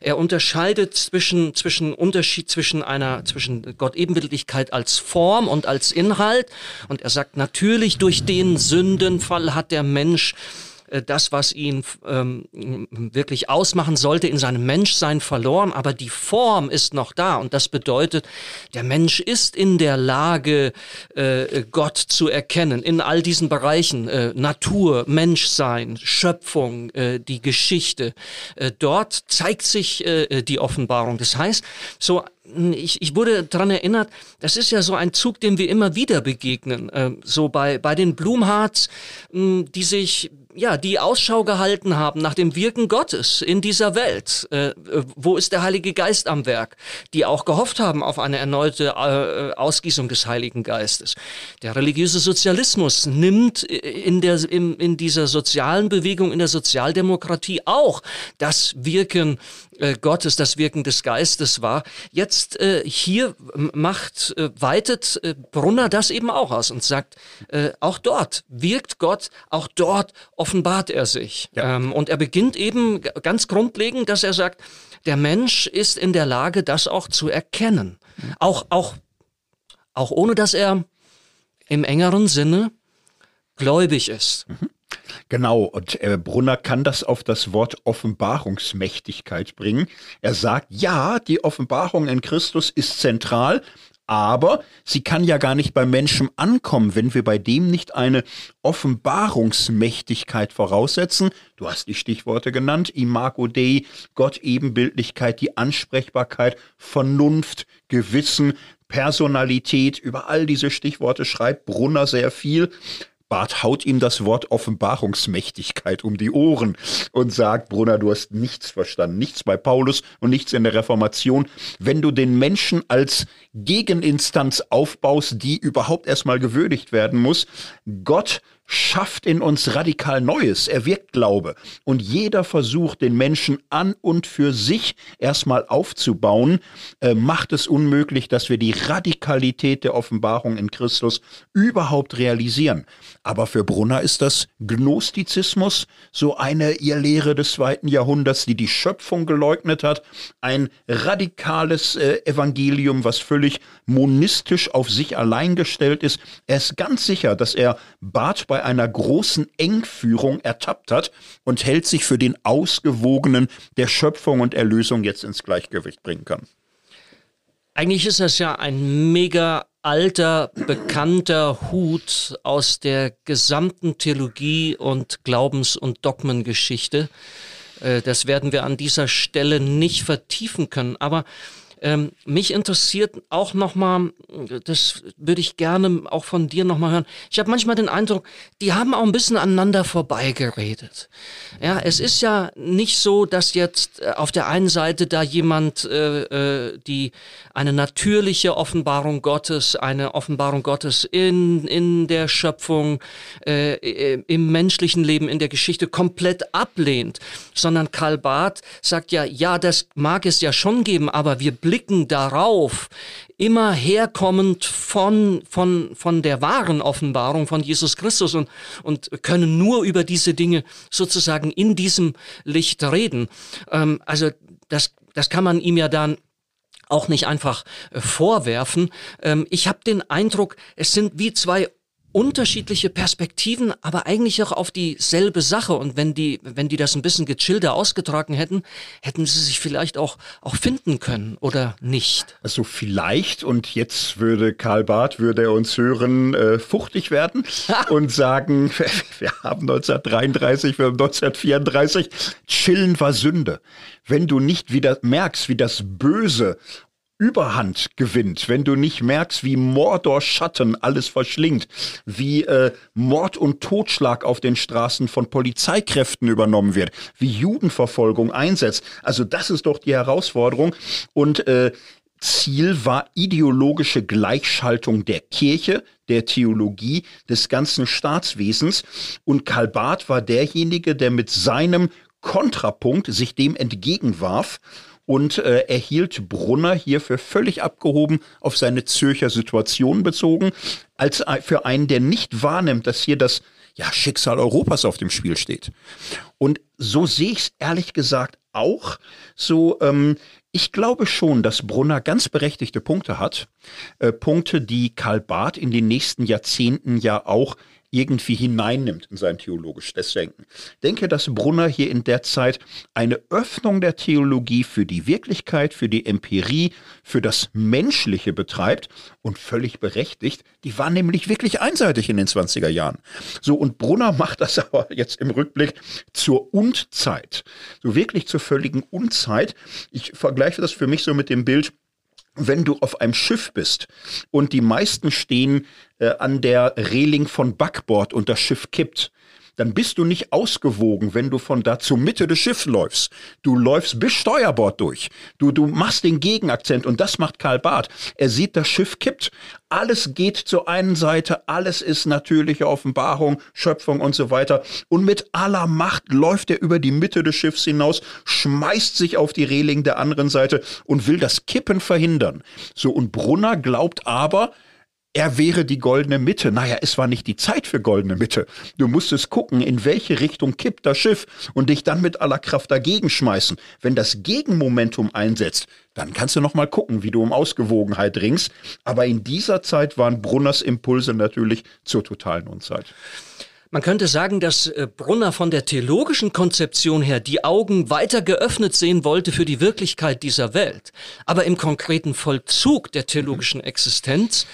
Er unterscheidet zwischen, zwischen Unterschied zwischen einer, zwischen Gott-Ebenbildlichkeit als Form und als Inhalt. Und er sagt, natürlich durch den Sündenfall hat der Mensch äh, das, was ihn ähm, wirklich ausmachen sollte, in seinem Menschsein verloren, aber die Form ist noch da und das bedeutet, der Mensch ist in der Lage, äh, Gott zu erkennen in all diesen Bereichen, äh, Natur, Menschsein, Schöpfung, äh, die Geschichte. Äh, dort zeigt sich äh, die Offenbarung. Das heißt, so ich, ich wurde daran erinnert, das ist ja so ein Zug, dem wir immer wieder begegnen. Äh, so bei, bei den Blumhards, die sich ja, die Ausschau gehalten haben nach dem Wirken Gottes in dieser Welt. Äh, wo ist der Heilige Geist am Werk? Die auch gehofft haben auf eine erneute äh, Ausgießung des Heiligen Geistes. Der religiöse Sozialismus nimmt in, der, in, in dieser sozialen Bewegung, in der Sozialdemokratie auch das Wirken äh, Gottes, das Wirken des Geistes war. Jetzt äh, hier macht, äh, weitet äh, Brunner das eben auch aus und sagt, äh, auch dort wirkt Gott, auch dort offenbart er sich. Ja. Ähm, und er beginnt eben ganz grundlegend, dass er sagt, der Mensch ist in der Lage, das auch zu erkennen. Mhm. Auch, auch auch ohne dass er im engeren Sinne gläubig ist. Mhm. Genau, und äh, Brunner kann das auf das Wort Offenbarungsmächtigkeit bringen. Er sagt, ja, die Offenbarung in Christus ist zentral, aber sie kann ja gar nicht beim Menschen ankommen, wenn wir bei dem nicht eine Offenbarungsmächtigkeit voraussetzen. Du hast die Stichworte genannt, Imago Dei, Gott Ebenbildlichkeit, die Ansprechbarkeit, Vernunft, Gewissen, Personalität, über all diese Stichworte schreibt Brunner sehr viel. Barth haut ihm das Wort Offenbarungsmächtigkeit um die Ohren und sagt, Brunner, du hast nichts verstanden, nichts bei Paulus und nichts in der Reformation. Wenn du den Menschen als Gegeninstanz aufbaust, die überhaupt erstmal gewürdigt werden muss, Gott schafft in uns radikal Neues. Er wirkt Glaube. Und jeder Versuch, den Menschen an und für sich erstmal aufzubauen, äh, macht es unmöglich, dass wir die Radikalität der Offenbarung in Christus überhaupt realisieren. Aber für Brunner ist das Gnostizismus, so eine ihr Lehre des zweiten Jahrhunderts, die die Schöpfung geleugnet hat, ein radikales äh, Evangelium, was völlig monistisch auf sich allein gestellt ist. Er ist ganz sicher, dass er Barth bei bei einer großen Engführung ertappt hat und hält sich für den Ausgewogenen der Schöpfung und Erlösung jetzt ins Gleichgewicht bringen kann. Eigentlich ist das ja ein mega alter, bekannter Hut aus der gesamten Theologie und Glaubens- und Dogmengeschichte. Äh, das werden wir an dieser Stelle nicht vertiefen können. Aber ähm, mich interessiert auch nochmal, das würde ich gerne auch von dir nochmal hören. Ich habe manchmal den Eindruck, die haben auch ein bisschen aneinander vorbeigeredet. Ja, es ist ja nicht so, dass jetzt äh, auf der einen Seite da jemand äh, äh, die eine natürliche Offenbarung Gottes, eine Offenbarung Gottes in, in der Schöpfung, äh, im menschlichen Leben, in der Geschichte komplett ablehnt, sondern Karl Barth sagt ja, ja, das mag es ja schon geben, aber wir blicken darauf, immer herkommend von, von, von der wahren Offenbarung von Jesus Christus und, und können nur über diese Dinge sozusagen in diesem Licht reden. Ähm, also das, das kann man ihm ja dann auch nicht einfach äh, vorwerfen. Ähm, ich habe den Eindruck, es sind wie zwei unterschiedliche Perspektiven, aber eigentlich auch auf dieselbe Sache. Und wenn die, wenn die das ein bisschen gechillter ausgetragen hätten, hätten sie sich vielleicht auch, auch finden können oder nicht. Also vielleicht, und jetzt würde Karl Barth, würde er uns hören, äh, fuchtig werden und sagen, wir haben 1933, wir haben 1934, chillen war Sünde. Wenn du nicht wieder merkst, wie das Böse Überhand gewinnt, wenn du nicht merkst, wie Mordor Schatten alles verschlingt, wie äh, Mord und Totschlag auf den Straßen von Polizeikräften übernommen wird, wie Judenverfolgung einsetzt. Also das ist doch die Herausforderung. Und äh, Ziel war ideologische Gleichschaltung der Kirche, der Theologie, des ganzen Staatswesens. Und Karl Barth war derjenige, der mit seinem Kontrapunkt sich dem entgegenwarf und äh, erhielt Brunner hier für völlig abgehoben auf seine Zürcher Situation bezogen, als für einen, der nicht wahrnimmt, dass hier das ja, Schicksal Europas auf dem Spiel steht. Und so sehe ich es ehrlich gesagt auch. So, ähm, ich glaube schon, dass Brunner ganz berechtigte Punkte hat. Äh, Punkte, die Karl Barth in den nächsten Jahrzehnten ja auch irgendwie hineinnimmt in sein theologisches Denken. Denke, dass Brunner hier in der Zeit eine Öffnung der Theologie für die Wirklichkeit, für die Empirie, für das Menschliche betreibt und völlig berechtigt. Die war nämlich wirklich einseitig in den 20er Jahren. So, und Brunner macht das aber jetzt im Rückblick zur Undzeit. So wirklich zur völligen Unzeit. Ich vergleiche das für mich so mit dem Bild, wenn du auf einem Schiff bist und die meisten stehen äh, an der Reling von Backbord und das Schiff kippt, dann bist du nicht ausgewogen, wenn du von da zur Mitte des Schiffs läufst. Du läufst bis Steuerbord durch. Du, du machst den Gegenakzent und das macht Karl Barth. Er sieht, das Schiff kippt. Alles geht zur einen Seite, alles ist natürliche Offenbarung, Schöpfung und so weiter. Und mit aller Macht läuft er über die Mitte des Schiffs hinaus, schmeißt sich auf die Reling der anderen Seite und will das Kippen verhindern. So, und Brunner glaubt aber, er wäre die goldene Mitte. Naja, es war nicht die Zeit für goldene Mitte. Du musstest gucken, in welche Richtung kippt das Schiff und dich dann mit aller Kraft dagegen schmeißen. Wenn das Gegenmomentum einsetzt, dann kannst du noch mal gucken, wie du um Ausgewogenheit ringst. Aber in dieser Zeit waren Brunners Impulse natürlich zur totalen Unzeit. Man könnte sagen, dass äh, Brunner von der theologischen Konzeption her die Augen weiter geöffnet sehen wollte für die Wirklichkeit dieser Welt. Aber im konkreten Vollzug der theologischen Existenz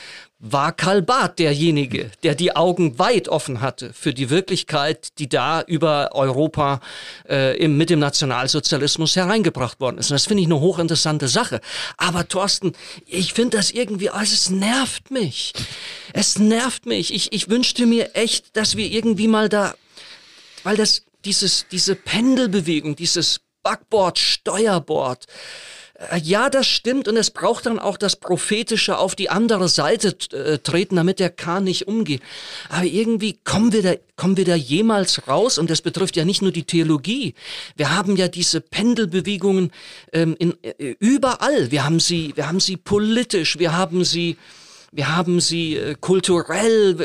war Karl Barth derjenige, der die Augen weit offen hatte für die Wirklichkeit, die da über Europa äh, im, mit dem Nationalsozialismus hereingebracht worden ist. Und das finde ich eine hochinteressante Sache. Aber Thorsten, ich finde das irgendwie, also es nervt mich. Es nervt mich. Ich, ich wünschte mir echt, dass wir irgendwie mal da, weil das, dieses, diese Pendelbewegung, dieses Backboard, Steuerbord, ja, das stimmt und es braucht dann auch das Prophetische auf die andere Seite äh, treten, damit der Kahn nicht umgeht. Aber irgendwie kommen wir da, kommen wir da jemals raus und das betrifft ja nicht nur die Theologie. Wir haben ja diese Pendelbewegungen ähm, in, äh, überall. Wir haben sie, wir haben sie politisch, wir haben sie wir haben sie äh, kulturell,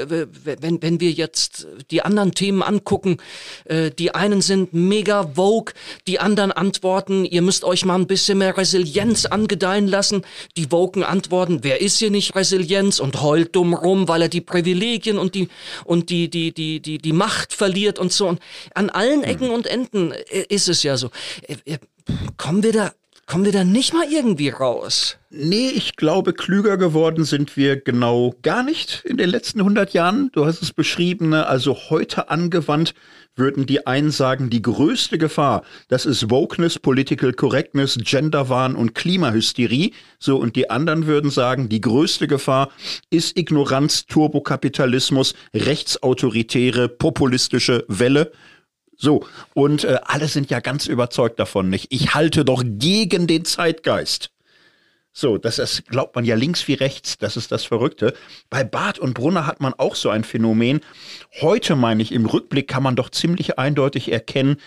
wenn, wenn wir jetzt die anderen Themen angucken, äh, die einen sind mega vogue, die anderen antworten, ihr müsst euch mal ein bisschen mehr Resilienz angedeihen lassen. Die Woken antworten, wer ist hier nicht Resilienz und heult dumm rum, weil er die Privilegien und die, und die, die, die, die, die Macht verliert und so. Und an allen Ecken und Enden äh, ist es ja so. Kommen wir da Kommen wir da nicht mal irgendwie raus? Nee, ich glaube, klüger geworden sind wir genau gar nicht in den letzten 100 Jahren. Du hast es beschrieben, ne? also heute angewandt würden die einen sagen, die größte Gefahr, das ist Wokeness, Political Correctness, Genderwahn und Klimahysterie. So, und die anderen würden sagen, die größte Gefahr ist Ignoranz, Turbokapitalismus, rechtsautoritäre, populistische Welle. So, und äh, alle sind ja ganz überzeugt davon, nicht? Ich halte doch gegen den Zeitgeist. So, das ist, glaubt man ja links wie rechts, das ist das Verrückte. Bei Barth und Brunner hat man auch so ein Phänomen. Heute meine ich, im Rückblick kann man doch ziemlich eindeutig erkennen,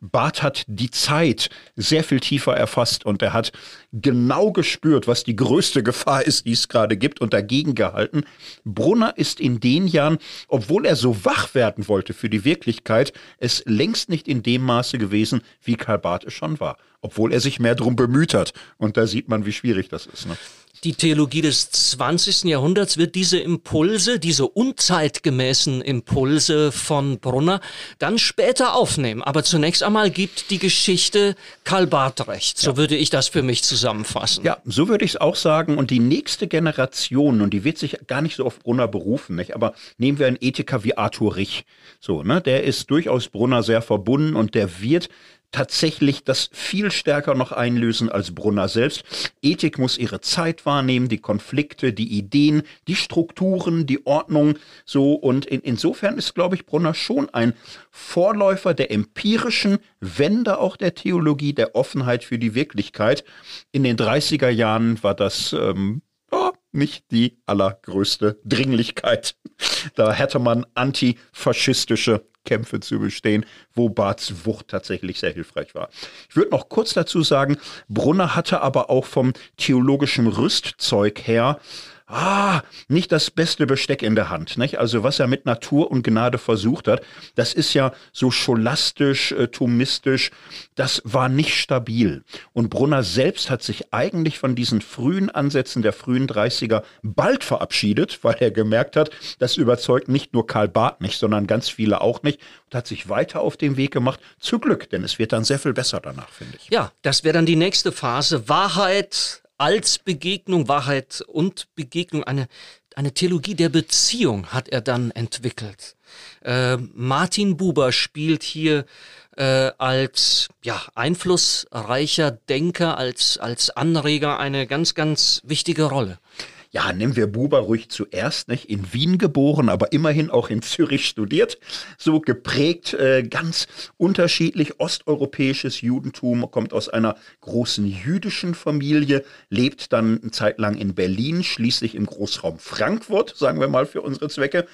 Barth hat die Zeit sehr viel tiefer erfasst und er hat genau gespürt, was die größte Gefahr ist, die es gerade gibt und dagegen gehalten. Brunner ist in den Jahren, obwohl er so wach werden wollte für die Wirklichkeit, es längst nicht in dem Maße gewesen, wie Karl Barth es schon war obwohl er sich mehr darum bemüht hat. Und da sieht man, wie schwierig das ist. Ne? Die Theologie des 20. Jahrhunderts wird diese Impulse, diese unzeitgemäßen Impulse von Brunner dann später aufnehmen. Aber zunächst einmal gibt die Geschichte Karl Barth recht. So ja. würde ich das für mich zusammenfassen. Ja, so würde ich es auch sagen. Und die nächste Generation, und die wird sich gar nicht so auf Brunner berufen, nicht? aber nehmen wir einen Ethiker wie Arthur Rich. So, ne? Der ist durchaus Brunner sehr verbunden und der wird tatsächlich das viel stärker noch einlösen als Brunner selbst. Ethik muss ihre Zeit wahrnehmen, die Konflikte, die Ideen, die Strukturen, die Ordnung, so. Und in, insofern ist, glaube ich, Brunner schon ein Vorläufer der empirischen Wende auch der Theologie, der Offenheit für die Wirklichkeit. In den 30er Jahren war das, ähm, nicht die allergrößte Dringlichkeit. Da hätte man antifaschistische Kämpfe zu bestehen, wo Barths Wucht tatsächlich sehr hilfreich war. Ich würde noch kurz dazu sagen, Brunner hatte aber auch vom theologischen Rüstzeug her ah, nicht das beste Besteck in der Hand. Nicht? Also was er mit Natur und Gnade versucht hat, das ist ja so scholastisch, äh, thomistisch, das war nicht stabil. Und Brunner selbst hat sich eigentlich von diesen frühen Ansätzen der frühen 30er bald verabschiedet, weil er gemerkt hat, das überzeugt nicht nur Karl Barth nicht, sondern ganz viele auch nicht und hat sich weiter auf den Weg gemacht. Zu Glück, denn es wird dann sehr viel besser danach, finde ich. Ja, das wäre dann die nächste Phase. Wahrheit, als Begegnung, Wahrheit und Begegnung, eine, eine Theologie der Beziehung hat er dann entwickelt. Äh, Martin Buber spielt hier äh, als ja, einflussreicher Denker, als, als Anreger eine ganz, ganz wichtige Rolle ja, nehmen wir Buber ruhig zuerst, nicht? In Wien geboren, aber immerhin auch in Zürich studiert. So geprägt, äh, ganz unterschiedlich osteuropäisches Judentum, kommt aus einer großen jüdischen Familie, lebt dann eine Zeit lang in Berlin, schließlich im Großraum Frankfurt, sagen wir mal für unsere Zwecke.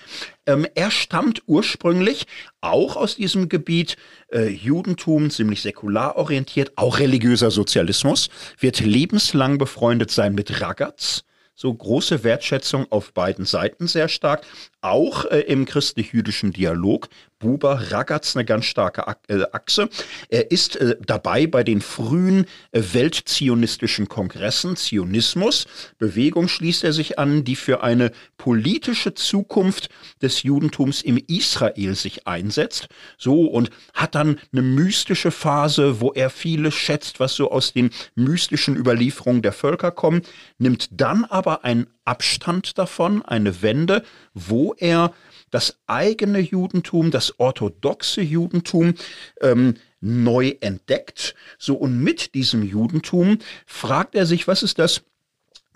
Ähm, er stammt ursprünglich auch aus diesem Gebiet äh, Judentum, ziemlich säkular orientiert, auch religiöser Sozialismus, wird lebenslang befreundet sein mit Ragaz so große Wertschätzung auf beiden Seiten sehr stark, auch äh, im christlich-jüdischen Dialog. Buber Ragaz eine ganz starke äh, Achse. Er ist äh, dabei bei den frühen äh, weltzionistischen Kongressen, Zionismus, Bewegung schließt er sich an, die für eine politische Zukunft des Judentums im Israel sich einsetzt. So und hat dann eine mystische Phase, wo er vieles schätzt, was so aus den mystischen Überlieferungen der Völker kommt, nimmt dann aber einen Abstand davon, eine Wende, wo er das eigene Judentum, das orthodoxe Judentum ähm, neu entdeckt. So und mit diesem Judentum fragt er sich, was ist das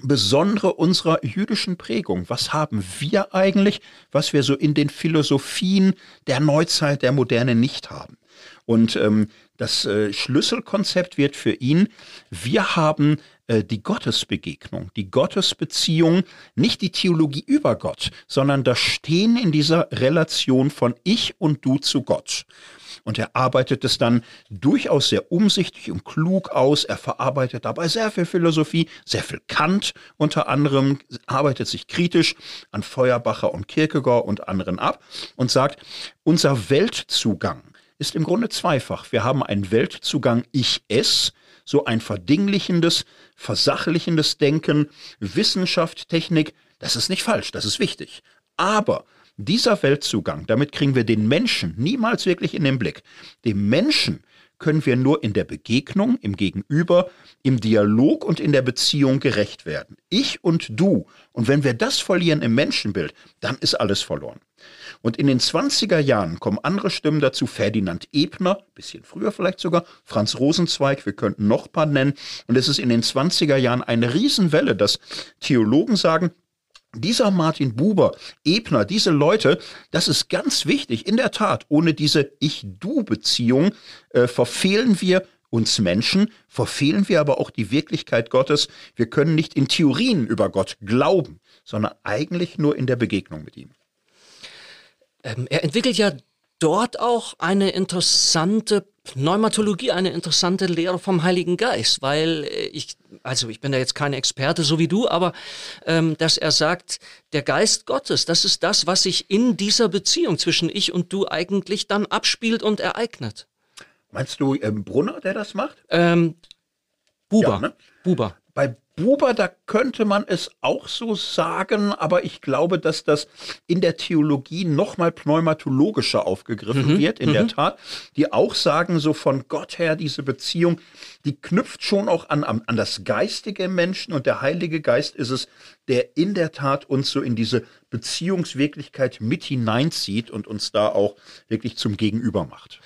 Besondere unserer jüdischen Prägung. Was haben wir eigentlich, was wir so in den Philosophien der Neuzeit, der Moderne nicht haben? Und ähm, das äh, Schlüsselkonzept wird für ihn, wir haben äh, die Gottesbegegnung, die Gottesbeziehung, nicht die Theologie über Gott, sondern das Stehen in dieser Relation von ich und du zu Gott. Und er arbeitet es dann durchaus sehr umsichtig und klug aus. Er verarbeitet dabei sehr viel Philosophie, sehr viel Kant unter anderem, arbeitet sich kritisch an Feuerbacher und Kierkegaard und anderen ab und sagt, unser Weltzugang ist im Grunde zweifach. Wir haben einen Weltzugang Ich-Es, so ein verdinglichendes, versachlichendes Denken, Wissenschaft, Technik, das ist nicht falsch, das ist wichtig. Aber dieser Weltzugang, damit kriegen wir den Menschen niemals wirklich in den Blick. Dem Menschen können wir nur in der Begegnung, im Gegenüber, im Dialog und in der Beziehung gerecht werden. Ich und du. Und wenn wir das verlieren im Menschenbild, dann ist alles verloren. Und in den 20er Jahren kommen andere Stimmen dazu, Ferdinand Ebner, bisschen früher vielleicht sogar, Franz Rosenzweig, wir könnten noch ein paar nennen. Und es ist in den 20er Jahren eine Riesenwelle, dass Theologen sagen, dieser Martin Buber, Ebner, diese Leute, das ist ganz wichtig. In der Tat, ohne diese Ich-Du-Beziehung äh, verfehlen wir uns Menschen, verfehlen wir aber auch die Wirklichkeit Gottes. Wir können nicht in Theorien über Gott glauben, sondern eigentlich nur in der Begegnung mit ihm. Ähm, er entwickelt ja dort auch eine interessante Pneumatologie, eine interessante Lehre vom Heiligen Geist, weil äh, ich, also ich bin da jetzt kein Experte, so wie du, aber ähm, dass er sagt, der Geist Gottes, das ist das, was sich in dieser Beziehung zwischen ich und du eigentlich dann abspielt und ereignet. Meinst du ähm, Brunner, der das macht? Ähm, Buber. Ja, ne? Buber. Bei Buber, da könnte man es auch so sagen, aber ich glaube, dass das in der Theologie nochmal pneumatologischer aufgegriffen mhm, wird, in der mhm. Tat, die auch sagen, so von Gott her, diese Beziehung, die knüpft schon auch an, an, an das geistige Menschen und der Heilige Geist ist es, der in der Tat uns so in diese Beziehungswirklichkeit mit hineinzieht und uns da auch wirklich zum Gegenüber macht.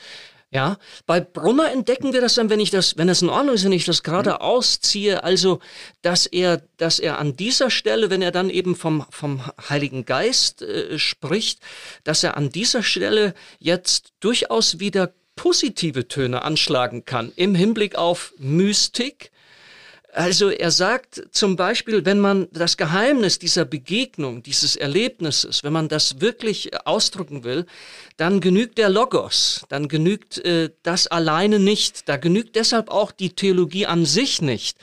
Ja, bei Brunner entdecken wir das dann, wenn ich das, wenn es in Ordnung ist, wenn ich das gerade mhm. ausziehe, also, dass er, dass er an dieser Stelle, wenn er dann eben vom, vom Heiligen Geist äh, spricht, dass er an dieser Stelle jetzt durchaus wieder positive Töne anschlagen kann im Hinblick auf Mystik, also er sagt zum Beispiel, wenn man das Geheimnis dieser Begegnung, dieses Erlebnisses, wenn man das wirklich ausdrücken will, dann genügt der Logos, dann genügt äh, das alleine nicht, da genügt deshalb auch die Theologie an sich nicht,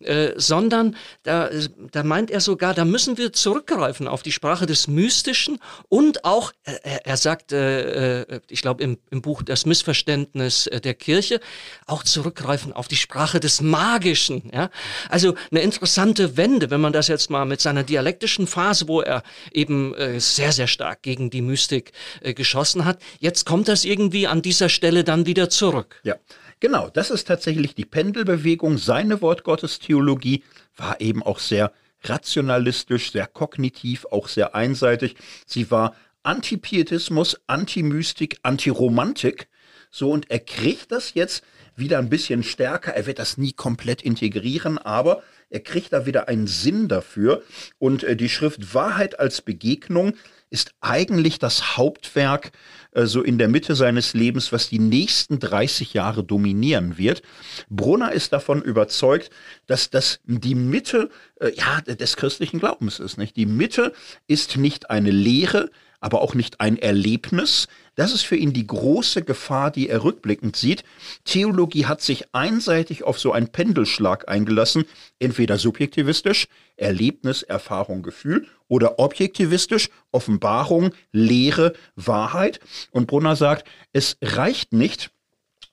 äh, sondern da, da meint er sogar, da müssen wir zurückgreifen auf die Sprache des Mystischen und auch, er, er sagt, äh, äh ich glaube im, im Buch Das Missverständnis der Kirche, auch zurückgreifen auf die Sprache des Magischen, ja, also eine interessante Wende, wenn man das jetzt mal mit seiner dialektischen Phase, wo er eben äh, sehr, sehr stark gegen die Mystik äh, geschossen hat, jetzt kommt das irgendwie an dieser Stelle dann wieder zurück. Ja. Genau, das ist tatsächlich die Pendelbewegung. Seine Wortgottestheologie war eben auch sehr rationalistisch, sehr kognitiv, auch sehr einseitig. Sie war Antipietismus, Antimystik, Antiromantik. So, und er kriegt das jetzt wieder ein bisschen stärker. Er wird das nie komplett integrieren, aber er kriegt da wieder einen Sinn dafür. Und äh, die Schrift Wahrheit als Begegnung ist eigentlich das Hauptwerk äh, so in der Mitte seines Lebens, was die nächsten 30 Jahre dominieren wird. Brunner ist davon überzeugt, dass das die Mitte äh, ja, des christlichen Glaubens ist. Nicht? Die Mitte ist nicht eine Lehre, aber auch nicht ein Erlebnis. Das ist für ihn die große Gefahr, die er rückblickend sieht. Theologie hat sich einseitig auf so einen Pendelschlag eingelassen, entweder subjektivistisch, Erlebnis, Erfahrung, Gefühl, oder objektivistisch, Offenbarung, Lehre, Wahrheit. Und Brunner sagt, es reicht nicht,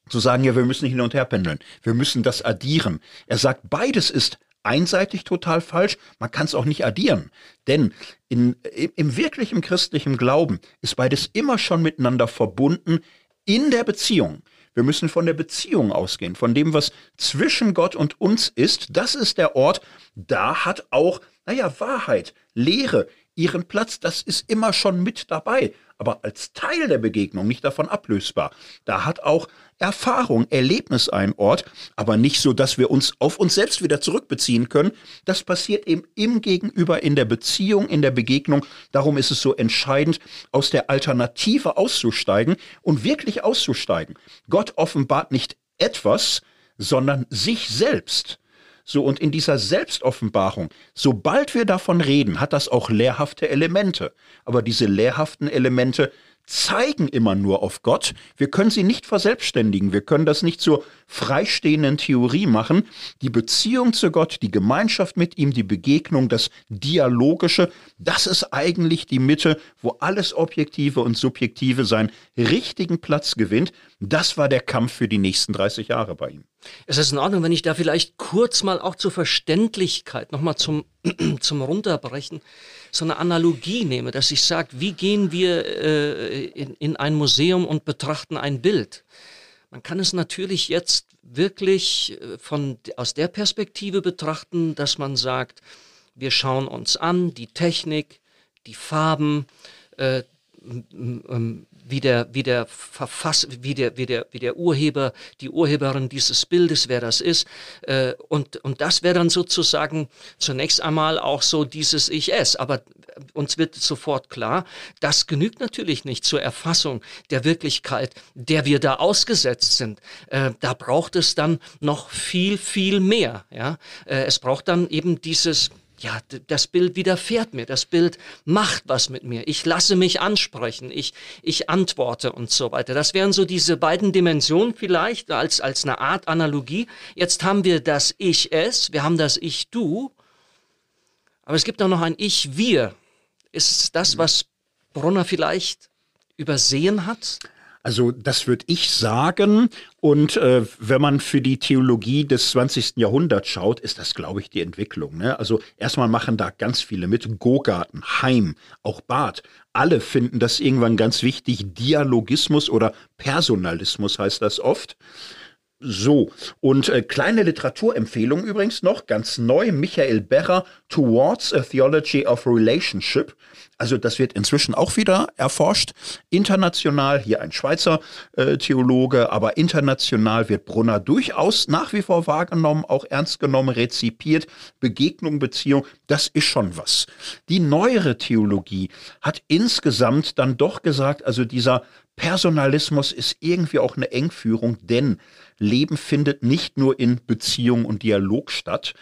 zu sagen, ja, wir müssen hin und her pendeln. Wir müssen das addieren. Er sagt, beides ist einseitig total falsch. Man kann es auch nicht addieren. Denn in, im wirklichen christlichen Glauben ist beides immer schon miteinander verbunden in der Beziehung. Wir müssen von der Beziehung ausgehen, von dem, was zwischen Gott und uns ist. Das ist der Ort, da hat auch, naja, Wahrheit, Lehre ihren Platz. Das ist immer schon mit dabei aber als Teil der Begegnung nicht davon ablösbar. Da hat auch Erfahrung, Erlebnis einen Ort, aber nicht so, dass wir uns auf uns selbst wieder zurückbeziehen können. Das passiert eben im Gegenüber, in der Beziehung, in der Begegnung. Darum ist es so entscheidend, aus der Alternative auszusteigen und wirklich auszusteigen. Gott offenbart nicht etwas, sondern sich selbst. So, und in dieser Selbstoffenbarung, sobald wir davon reden, hat das auch lehrhafte Elemente. Aber diese lehrhaften Elemente zeigen immer nur auf Gott. Wir können sie nicht verselbstständigen. Wir können das nicht zur freistehenden Theorie machen. Die Beziehung zu Gott, die Gemeinschaft mit ihm, die Begegnung, das Dialogische, das ist eigentlich die Mitte, wo alles Objektive und Subjektive seinen richtigen Platz gewinnt. Das war der Kampf für die nächsten 30 Jahre bei ihm. Es ist in Ordnung, wenn ich da vielleicht kurz mal auch zur Verständlichkeit, nochmal zum, zum Runterbrechen, so eine Analogie nehme, dass ich sage, wie gehen wir äh, in, in ein Museum und betrachten ein Bild? Man kann es natürlich jetzt wirklich äh, von, aus der Perspektive betrachten, dass man sagt, wir schauen uns an, die Technik, die Farben, äh, wie der, wie der Verfass, wie der, wie der, wie der Urheber, die Urheberin dieses Bildes, wer das ist. Äh, und, und das wäre dann sozusagen zunächst einmal auch so dieses Ich-Es. Aber uns wird sofort klar, das genügt natürlich nicht zur Erfassung der Wirklichkeit, der wir da ausgesetzt sind. Äh, da braucht es dann noch viel, viel mehr. Ja? Äh, es braucht dann eben dieses ja, das Bild widerfährt mir, das Bild macht was mit mir. Ich lasse mich ansprechen, ich, ich antworte und so weiter. Das wären so diese beiden Dimensionen vielleicht als, als eine Art Analogie. Jetzt haben wir das Ich-Es, wir haben das Ich-Du, aber es gibt auch noch ein Ich-Wir. Ist das, was Brunner vielleicht übersehen hat? Also das würde ich sagen. Und äh, wenn man für die Theologie des 20. Jahrhunderts schaut, ist das, glaube ich, die Entwicklung. Ne? Also erstmal machen da ganz viele mit. Gogarten, Heim, auch Barth. Alle finden das irgendwann ganz wichtig. Dialogismus oder Personalismus heißt das oft. So, und äh, kleine Literaturempfehlung übrigens noch, ganz neu, Michael Berrer, Towards a Theology of Relationship. Also das wird inzwischen auch wieder erforscht. International, hier ein Schweizer äh, Theologe, aber international wird Brunner durchaus nach wie vor wahrgenommen, auch ernst genommen, rezipiert. Begegnung, Beziehung, das ist schon was. Die neuere Theologie hat insgesamt dann doch gesagt, also dieser Personalismus ist irgendwie auch eine Engführung, denn Leben findet nicht nur in Beziehung und Dialog statt.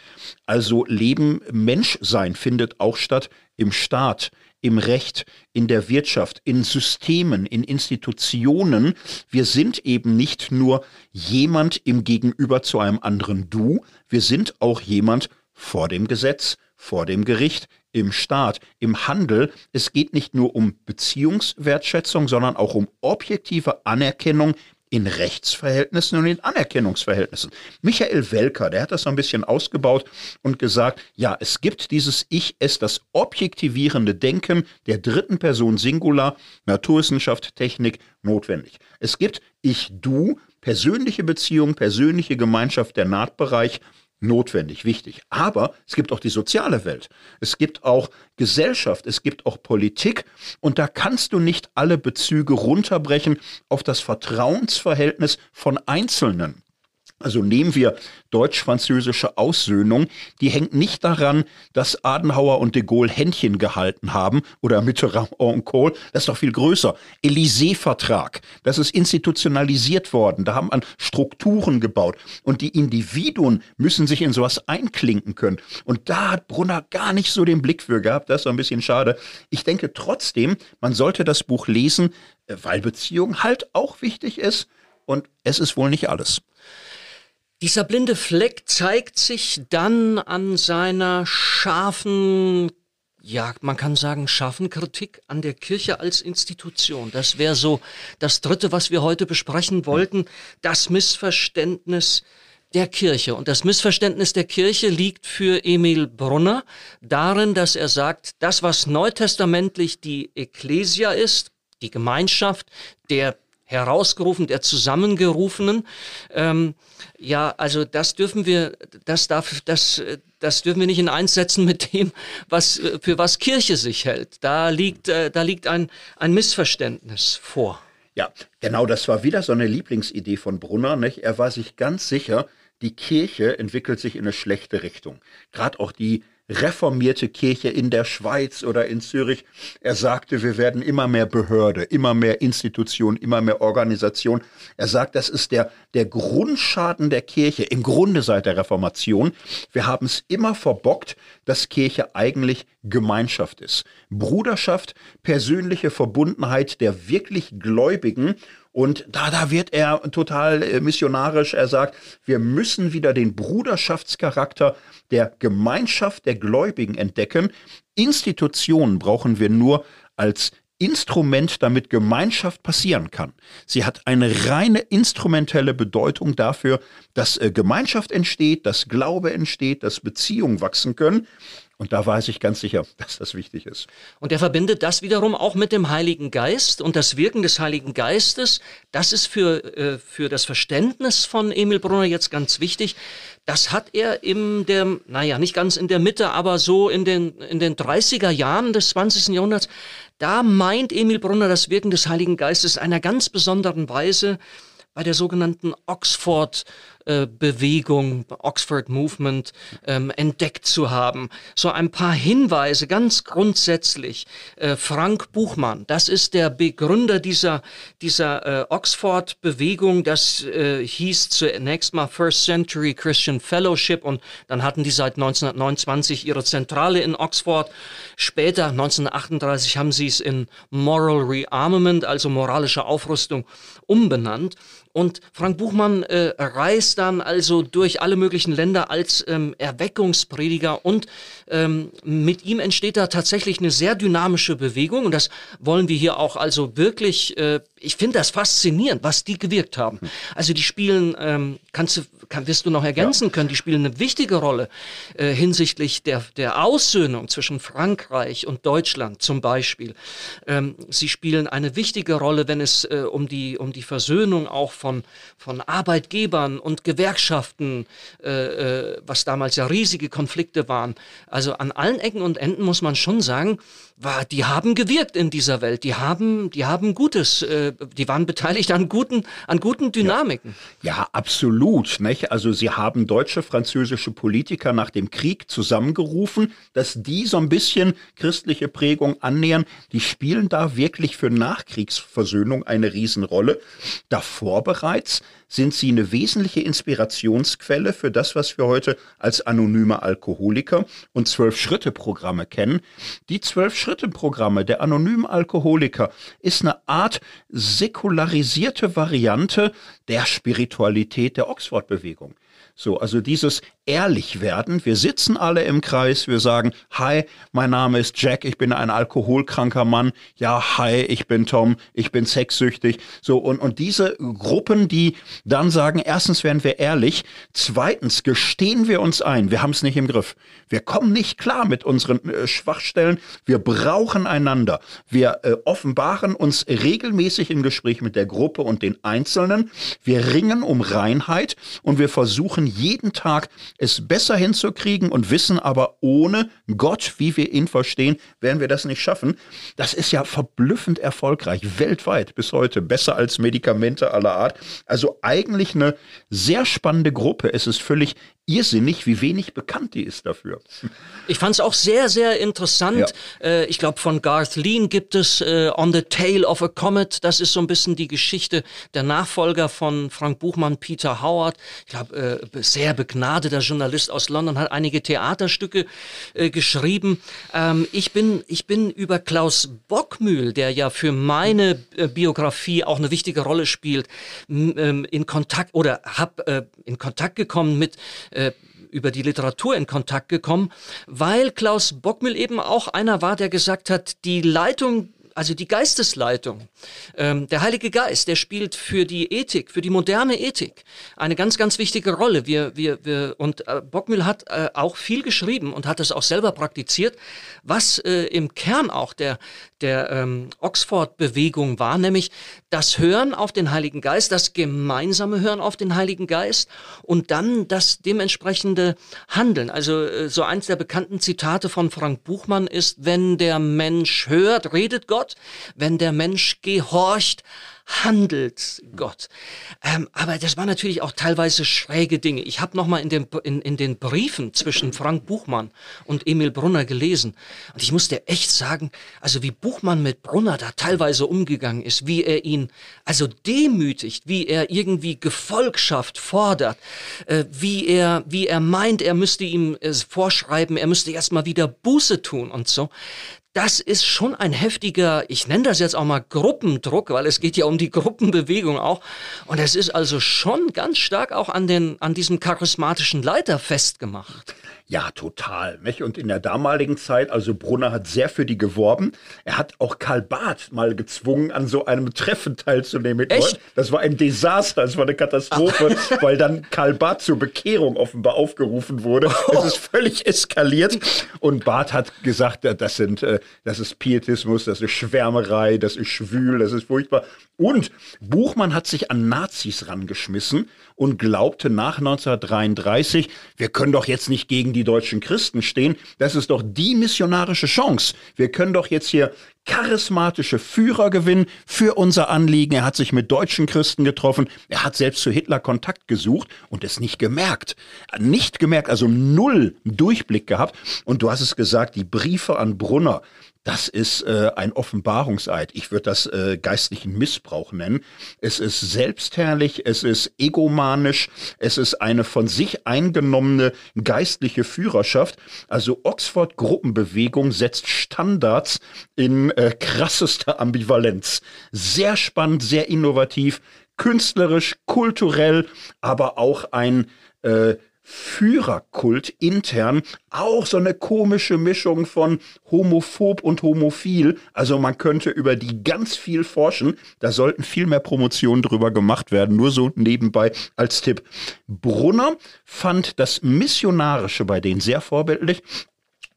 Also Leben, Menschsein findet auch statt im Staat, im Recht, in der Wirtschaft, in Systemen, in Institutionen. Wir sind eben nicht nur jemand im Gegenüber zu einem anderen Du, wir sind auch jemand vor dem Gesetz, vor dem Gericht, im Staat, im Handel. Es geht nicht nur um Beziehungswertschätzung, sondern auch um objektive Anerkennung in Rechtsverhältnissen und in Anerkennungsverhältnissen. Michael Welker, der hat das so ein bisschen ausgebaut und gesagt, ja, es gibt dieses Ich, es, das objektivierende Denken der dritten Person Singular, Naturwissenschaft, Technik notwendig. Es gibt Ich, Du, persönliche Beziehung, persönliche Gemeinschaft, der Nahtbereich notwendig, wichtig. Aber es gibt auch die soziale Welt. Es gibt auch Gesellschaft, es gibt auch Politik und da kannst du nicht alle Bezüge runterbrechen auf das Vertrauensverhältnis von Einzelnen. Also nehmen wir deutsch-französische Aussöhnung, die hängt nicht daran, dass Adenauer und de Gaulle Händchen gehalten haben oder Mitterrand und Kohl, das ist doch viel größer. Élysée-Vertrag, das ist institutionalisiert worden, da haben man Strukturen gebaut und die Individuen müssen sich in sowas einklinken können. Und da hat Brunner gar nicht so den Blick für gehabt, das ist ein bisschen schade. Ich denke trotzdem, man sollte das Buch lesen, äh, weil Beziehung halt auch wichtig ist und es ist wohl nicht alles. Dieser blinde Fleck zeigt sich dann an seiner scharfen, ja, man kann sagen, scharfen Kritik an der Kirche als Institution. Das wäre so das Dritte, was wir heute besprechen wollten, das Missverständnis der Kirche. Und das Missverständnis der Kirche liegt für Emil Brunner darin, dass er sagt, das, was neutestamentlich die Ekklesia ist, die Gemeinschaft der herausgerufen, der Zusammengerufenen. Ähm, ja, also das dürfen wir, das darf, das, das dürfen wir nicht in eins setzen mit dem, was für was Kirche sich hält. Da liegt, äh, da liegt ein, ein Missverständnis vor. Ja, genau, das war wieder so eine Lieblingsidee von Brunner. Nicht? Er war sich ganz sicher, die Kirche entwickelt sich in eine schlechte Richtung. Gerade auch die reformierte Kirche in der Schweiz oder in Zürich. Er sagte, wir werden immer mehr Behörde, immer mehr Institution, immer mehr Organisation. Er sagt, das ist der, der Grundschaden der Kirche, im Grunde seit der Reformation. Wir haben es immer verbockt, dass Kirche eigentlich Gemeinschaft ist. Bruderschaft, persönliche Verbundenheit der wirklich Gläubigen und da, da wird er total äh, missionarisch. Er sagt, wir müssen wieder den Bruderschaftscharakter der Gemeinschaft der Gläubigen entdecken. Institutionen brauchen wir nur als Instrument, damit Gemeinschaft passieren kann. Sie hat eine reine instrumentelle Bedeutung dafür, dass äh, Gemeinschaft entsteht, dass Glaube entsteht, dass Beziehungen wachsen können. Und da weiß ich ganz sicher, dass das wichtig ist. Und er verbindet das wiederum auch mit dem Heiligen Geist und das Wirken des Heiligen Geistes. Das ist für, äh, für das Verständnis von Emil Brunner jetzt ganz wichtig. Das hat er in der, naja, nicht ganz in der Mitte, aber so in den, in den 30er Jahren des 20. Jahrhunderts, da meint Emil Brunner das Wirken des Heiligen Geistes einer ganz besonderen Weise bei der sogenannten Oxford äh, Bewegung, Oxford Movement, ähm, entdeckt zu haben. So ein paar Hinweise ganz grundsätzlich. Äh, Frank Buchmann, das ist der Begründer dieser, dieser äh, Oxford Bewegung. Das äh, hieß zunächst mal First Century Christian Fellowship und dann hatten die seit 1929 ihre Zentrale in Oxford. Später, 1938, haben sie es in Moral Rearmament, also moralische Aufrüstung, umbenannt. Und Frank Buchmann äh, reist dann also durch alle möglichen Länder als ähm, Erweckungsprediger. Und ähm, mit ihm entsteht da tatsächlich eine sehr dynamische Bewegung. Und das wollen wir hier auch also wirklich, äh, ich finde das faszinierend, was die gewirkt haben. Also die spielen, ähm, kannst du, kann, wirst du noch ergänzen ja. können, die spielen eine wichtige Rolle äh, hinsichtlich der, der Aussöhnung zwischen Frankreich und Deutschland zum Beispiel. Ähm, sie spielen eine wichtige Rolle, wenn es äh, um, die, um die Versöhnung auch von von, von Arbeitgebern und Gewerkschaften, äh, äh, was damals ja riesige Konflikte waren. Also an allen Ecken und Enden muss man schon sagen, war, die haben gewirkt in dieser Welt. Die haben, die haben Gutes, äh, die waren beteiligt an guten, an guten Dynamiken. Ja, ja, absolut. Nicht? Also sie haben deutsche, französische Politiker nach dem Krieg zusammengerufen, dass die so ein bisschen christliche Prägung annähern. Die spielen da wirklich für Nachkriegsversöhnung eine Riesenrolle. Davor bereits sind sie eine wesentliche Inspirationsquelle für das, was wir heute als anonyme Alkoholiker und Zwölf-Schritte-Programme kennen. Die Zwölf-Schritte-Programme der anonymen Alkoholiker ist eine Art säkularisierte Variante der Spiritualität der Oxford-Bewegung. So, also dieses ehrlich werden. Wir sitzen alle im Kreis, wir sagen, hi, mein Name ist Jack, ich bin ein alkoholkranker Mann. Ja, hi, ich bin Tom, ich bin sexsüchtig. So, und, und diese Gruppen, die dann sagen, erstens werden wir ehrlich, zweitens gestehen wir uns ein, wir haben es nicht im Griff. Wir kommen nicht klar mit unseren äh, Schwachstellen, wir brauchen einander. Wir äh, offenbaren uns regelmäßig im Gespräch mit der Gruppe und den Einzelnen. Wir ringen um Reinheit und wir versuchen jeden Tag es besser hinzukriegen und wissen aber, ohne Gott, wie wir ihn verstehen, werden wir das nicht schaffen. Das ist ja verblüffend erfolgreich, weltweit bis heute, besser als Medikamente aller Art. Also eigentlich eine sehr spannende Gruppe. Es ist völlig irrsinnig, wie wenig bekannt die ist dafür. Ich fand es auch sehr, sehr interessant. Ja. Äh, ich glaube, von Garth Lean gibt es äh, On the Tail of a Comet. Das ist so ein bisschen die Geschichte der Nachfolger von Frank Buchmann, Peter Howard. Ich glaube, äh, sehr begnadeter Journalist aus London, hat einige Theaterstücke äh, geschrieben. Ähm, ich, bin, ich bin über Klaus Bockmühl, der ja für meine äh, Biografie auch eine wichtige Rolle spielt, ähm, in Kontakt oder hab äh, in Kontakt gekommen mit äh, über die Literatur in Kontakt gekommen, weil Klaus Bockmühl eben auch einer war, der gesagt hat, die Leitung also die Geistesleitung, ähm, der Heilige Geist, der spielt für die Ethik, für die moderne Ethik eine ganz, ganz wichtige Rolle. Wir, wir, wir, und äh, Bockmühl hat äh, auch viel geschrieben und hat es auch selber praktiziert, was äh, im Kern auch der, der ähm, Oxford-Bewegung war, nämlich das Hören auf den Heiligen Geist, das gemeinsame Hören auf den Heiligen Geist und dann das dementsprechende Handeln. Also äh, so eins der bekannten Zitate von Frank Buchmann ist, wenn der Mensch hört, redet Gott, Gott, wenn der Mensch gehorcht, handelt Gott. Ähm, aber das waren natürlich auch teilweise schräge Dinge. Ich habe nochmal in, den, in, in den Briefen zwischen Frank Buchmann und Emil Brunner gelesen. Und ich musste echt sagen, also wie Buchmann mit Brunner da teilweise umgegangen ist, wie er ihn also demütigt, wie er irgendwie Gefolgschaft fordert, äh, wie, er, wie er meint, er müsste ihm äh, vorschreiben, er müsste erstmal wieder Buße tun und so das ist schon ein heftiger, ich nenne das jetzt auch mal Gruppendruck, weil es geht ja um die Gruppenbewegung auch. Und es ist also schon ganz stark auch an, den, an diesem charismatischen Leiter festgemacht. Ja, total. Nicht? Und in der damaligen Zeit, also Brunner hat sehr für die geworben. Er hat auch Karl Barth mal gezwungen, an so einem Treffen teilzunehmen. Echt? Das war ein Desaster, das war eine Katastrophe, Ach. weil dann Karl Barth zur Bekehrung offenbar aufgerufen wurde. Oh. Es ist völlig eskaliert. Und Barth hat gesagt, das sind, äh, das ist Pietismus, das ist Schwärmerei, das ist schwül, das ist furchtbar. Und Buchmann hat sich an Nazis rangeschmissen und glaubte nach 1933, wir können doch jetzt nicht gegen die deutschen Christen stehen. Das ist doch die missionarische Chance. Wir können doch jetzt hier charismatische Führer gewinnen für unser Anliegen. Er hat sich mit deutschen Christen getroffen. Er hat selbst zu Hitler Kontakt gesucht und es nicht gemerkt. Nicht gemerkt, also null Durchblick gehabt. Und du hast es gesagt, die Briefe an Brunner, das ist äh, ein Offenbarungseid. Ich würde das äh, geistlichen Missbrauch nennen. Es ist selbstherrlich, es ist egomanisch, es ist eine von sich eingenommene geistliche Führerschaft. Also Oxford Gruppenbewegung setzt Standards in äh, krassester Ambivalenz. Sehr spannend, sehr innovativ, künstlerisch, kulturell, aber auch ein äh, Führerkult intern auch so eine komische Mischung von homophob und homophil. Also man könnte über die ganz viel forschen. Da sollten viel mehr Promotionen drüber gemacht werden. Nur so nebenbei als Tipp. Brunner fand das Missionarische bei denen sehr vorbildlich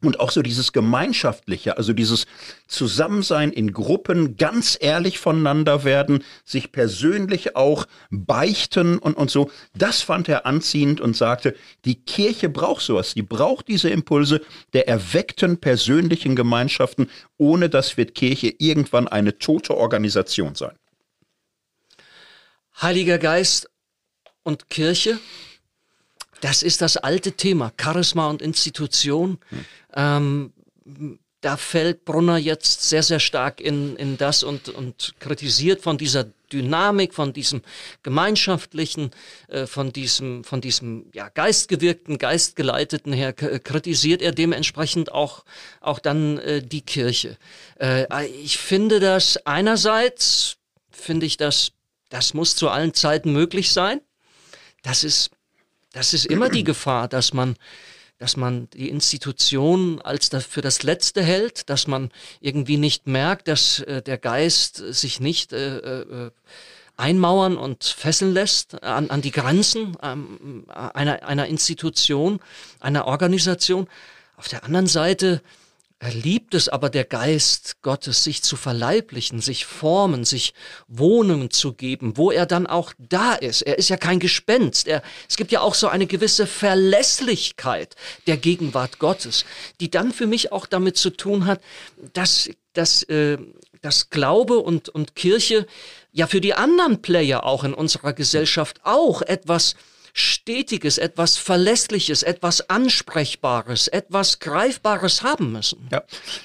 und auch so dieses Gemeinschaftliche, also dieses Zusammensein in Gruppen, ganz ehrlich voneinander werden, sich persönlich auch beichten und, und so, das fand er anziehend und sagte, die Kirche braucht sowas, die braucht diese Impulse der erweckten persönlichen Gemeinschaften, ohne das wird Kirche irgendwann eine tote Organisation sein. Heiliger Geist und Kirche, das ist das alte Thema, Charisma und Institution. Hm. Ähm, da fällt Brunner jetzt sehr, sehr stark in, in das und, und kritisiert von dieser Dynamik, von diesem gemeinschaftlichen, äh, von diesem, von diesem ja, geistgewirkten, geistgeleiteten her, kritisiert er dementsprechend auch, auch dann äh, die Kirche. Äh, ich finde das einerseits, finde ich das, das muss zu allen Zeiten möglich sein. Das ist, das ist immer die Gefahr, dass man dass man die Institution als das für das Letzte hält, dass man irgendwie nicht merkt, dass äh, der Geist sich nicht äh, äh, einmauern und fesseln lässt an, an die Grenzen ähm, einer, einer Institution, einer Organisation. Auf der anderen Seite Er liebt es aber, der Geist Gottes, sich zu verleiblichen, sich formen, sich Wohnungen zu geben, wo er dann auch da ist. Er ist ja kein Gespenst. Er, es gibt ja auch so eine gewisse Verlässlichkeit der Gegenwart Gottes, die dann für mich auch damit zu tun hat, dass, dass, äh, dass Glaube und, und Kirche ja für die anderen Player auch in unserer Gesellschaft auch etwas Stetiges, etwas Verlässliches, etwas Ansprechbares, etwas Greifbares haben müssen. Ja,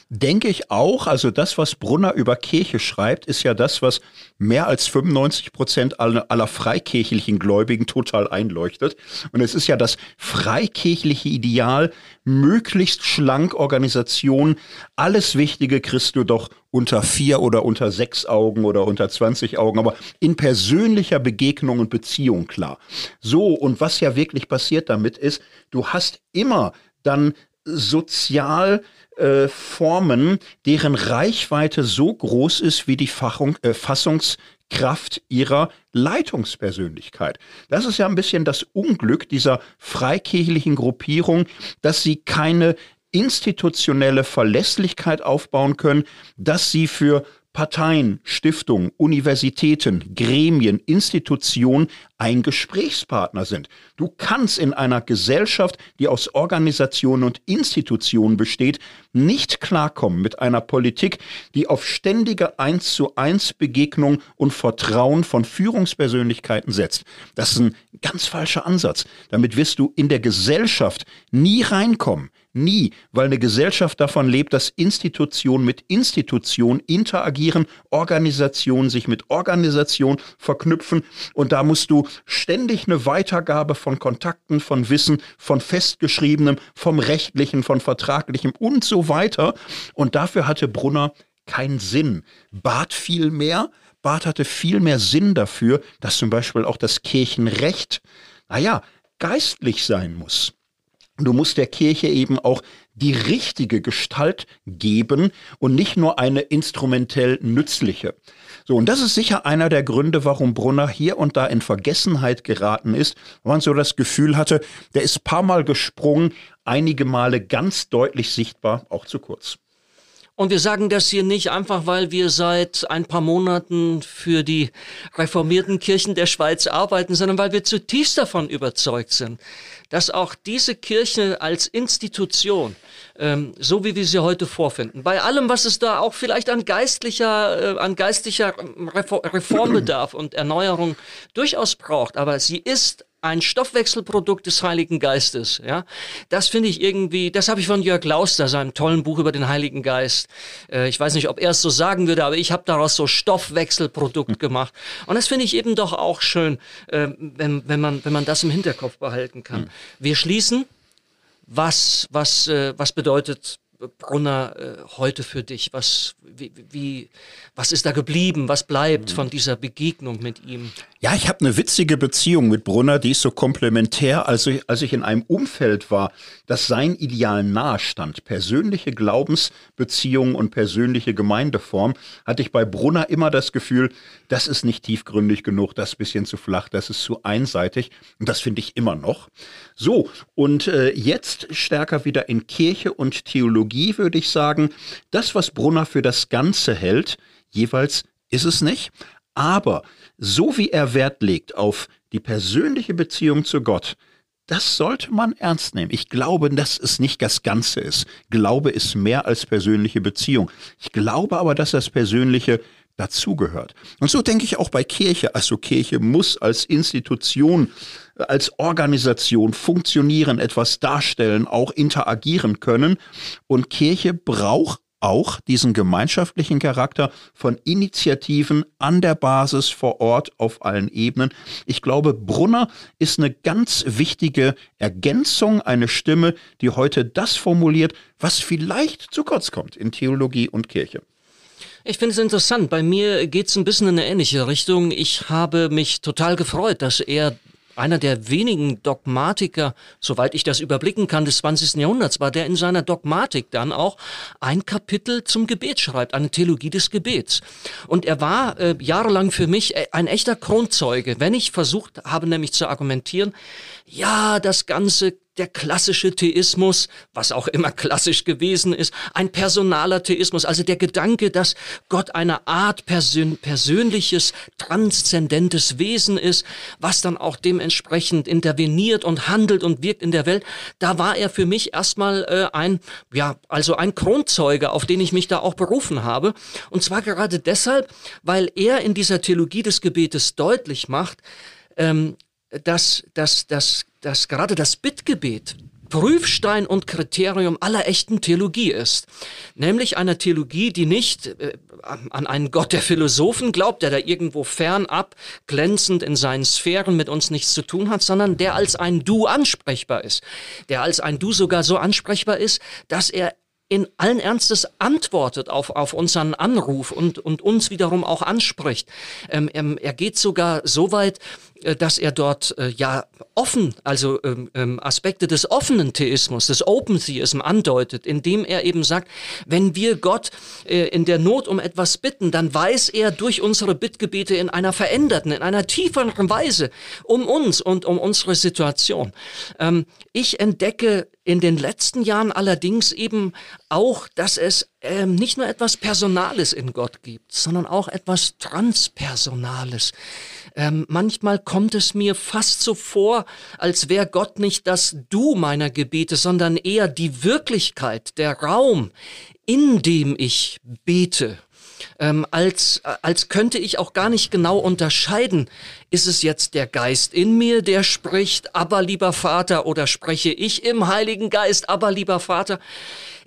denke ich auch. Also das, was Brunner über Kirche schreibt, ist ja das, was mehr als 95 Prozent aller, aller freikirchlichen Gläubigen total einleuchtet. Und es ist ja das freikirchliche Ideal, möglichst schlank Organisation, alles Wichtige kriegst du doch unter vier oder unter sechs Augen oder unter 20 Augen, aber in persönlicher Begegnung und Beziehung klar. So, und was ja wirklich passiert damit ist, du hast immer dann sozial äh, Formen, deren Reichweite so groß ist wie die Fachung, äh, Fassungskraft ihrer Leitungspersönlichkeit. Das ist ja ein bisschen das Unglück dieser freikirchlichen Gruppierung, dass sie keine institutionelle Verlässlichkeit aufbauen können, dass sie für Parteien, Stiftungen, Universitäten, Gremien, Institutionen ein Gesprächspartner sind. Du kannst in einer Gesellschaft, die aus Organisationen und Institutionen besteht, nicht klarkommen mit einer Politik, die auf ständige Eins zu eins Begegnung und Vertrauen von Führungspersönlichkeiten setzt. Das ist ein ganz falscher Ansatz. Damit wirst du in der Gesellschaft nie reinkommen. Nie, weil eine Gesellschaft davon lebt, dass Institutionen mit Institutionen interagieren, Organisationen sich mit Organisationen verknüpfen und da musst du ständig eine Weitergabe von Kontakten, von Wissen, von festgeschriebenem, vom rechtlichen, von vertraglichem und so weiter. Und dafür hatte Brunner keinen Sinn. Bat viel mehr, Barth hatte viel mehr Sinn dafür, dass zum Beispiel auch das Kirchenrecht, naja, geistlich sein muss. Du musst der Kirche eben auch die richtige Gestalt geben und nicht nur eine instrumentell nützliche. So, und das ist sicher einer der Gründe, warum Brunner hier und da in Vergessenheit geraten ist, weil man so das Gefühl hatte, der ist paar Mal gesprungen, einige Male ganz deutlich sichtbar, auch zu kurz. Und wir sagen das hier nicht einfach, weil wir seit ein paar Monaten für die reformierten Kirchen der Schweiz arbeiten, sondern weil wir zutiefst davon überzeugt sind, dass auch diese Kirche als Institution, ähm, so wie wir sie heute vorfinden, bei allem, was es da auch vielleicht an geistlicher, äh, an geistlicher Reformbedarf und Erneuerung durchaus braucht, aber sie ist ein Stoffwechselprodukt des Heiligen Geistes. Ja, das finde ich irgendwie. Das habe ich von Jörg Lauster, seinem tollen Buch über den Heiligen Geist. Äh, ich weiß nicht, ob er es so sagen würde, aber ich habe daraus so Stoffwechselprodukt hm. gemacht. Und das finde ich eben doch auch schön, äh, wenn, wenn man wenn man das im Hinterkopf behalten kann. Wir schließen. Was was äh, was bedeutet Brunner äh, heute für dich? Was, wie, wie, was ist da geblieben? Was bleibt von dieser Begegnung mit ihm? Ja, ich habe eine witzige Beziehung mit Brunner, die ist so komplementär. Also, als ich in einem Umfeld war, das sein Ideal nahe stand, persönliche Glaubensbeziehungen und persönliche Gemeindeform, hatte ich bei Brunner immer das Gefühl, das ist nicht tiefgründig genug, das ist bisschen zu flach, das ist zu einseitig. Und das finde ich immer noch. So, und äh, jetzt stärker wieder in Kirche und Theologie, würde ich sagen. Das, was Brunner für das Ganze hält, jeweils ist es nicht. Aber so wie er Wert legt auf die persönliche Beziehung zu Gott, das sollte man ernst nehmen. Ich glaube, dass es nicht das Ganze ist. Glaube ist mehr als persönliche Beziehung. Ich glaube aber, dass das Persönliche dazugehört. Und so denke ich auch bei Kirche. Also Kirche muss als Institution, als Organisation funktionieren, etwas darstellen, auch interagieren können. Und Kirche braucht auch diesen gemeinschaftlichen Charakter von Initiativen an der Basis vor Ort auf allen Ebenen. Ich glaube, Brunner ist eine ganz wichtige Ergänzung, eine Stimme, die heute das formuliert, was vielleicht zu kurz kommt in Theologie und Kirche. Ich finde es interessant. Bei mir geht es ein bisschen in eine ähnliche Richtung. Ich habe mich total gefreut, dass er einer der wenigen Dogmatiker, soweit ich das überblicken kann, des 20. Jahrhunderts war, der in seiner Dogmatik dann auch ein Kapitel zum Gebet schreibt, eine Theologie des Gebets. Und er war äh, jahrelang für mich äh, ein echter Kronzeuge, wenn ich versucht habe, nämlich zu argumentieren, ja, das ganze der klassische Theismus, was auch immer klassisch gewesen ist, ein personaler Theismus, also der Gedanke, dass Gott eine Art persön persönliches, transzendentes Wesen ist, was dann auch dementsprechend interveniert und handelt und wirkt in der Welt, da war er für mich erstmal äh, ein, ja, also ein Kronzeuge, auf den ich mich da auch berufen habe. Und zwar gerade deshalb, weil er in dieser Theologie des Gebetes deutlich macht, ähm, dass, dass, dass, dass gerade das Bittgebet Prüfstein und Kriterium aller echten Theologie ist. Nämlich einer Theologie, die nicht äh, an einen Gott der Philosophen glaubt, der da irgendwo fernab, glänzend in seinen Sphären mit uns nichts zu tun hat, sondern der als ein Du ansprechbar ist. Der als ein Du sogar so ansprechbar ist, dass er in allen Ernstes antwortet auf, auf unseren Anruf und, und uns wiederum auch anspricht. Ähm, ähm er geht sogar so weit, dass er dort äh, ja offen, also ähm, ähm, Aspekte des offenen Theismus, des Open Theism andeutet, indem er eben sagt, wenn wir Gott äh, in der Not um etwas bitten, dann weiß er durch unsere Bittgebete in einer veränderten, in einer tieferen Weise um uns und um unsere Situation. Ähm, ich entdecke in den letzten Jahren allerdings eben auch, dass es ähm, nicht nur etwas Personales in Gott gibt, sondern auch etwas Transpersonales. Ähm, manchmal kommt es mir fast so vor, als wäre Gott nicht das Du meiner Gebete, sondern eher die Wirklichkeit, der Raum, in dem ich bete. Ähm, als, als könnte ich auch gar nicht genau unterscheiden, ist es jetzt der Geist in mir, der spricht, aber lieber Vater, oder spreche ich im Heiligen Geist, aber lieber Vater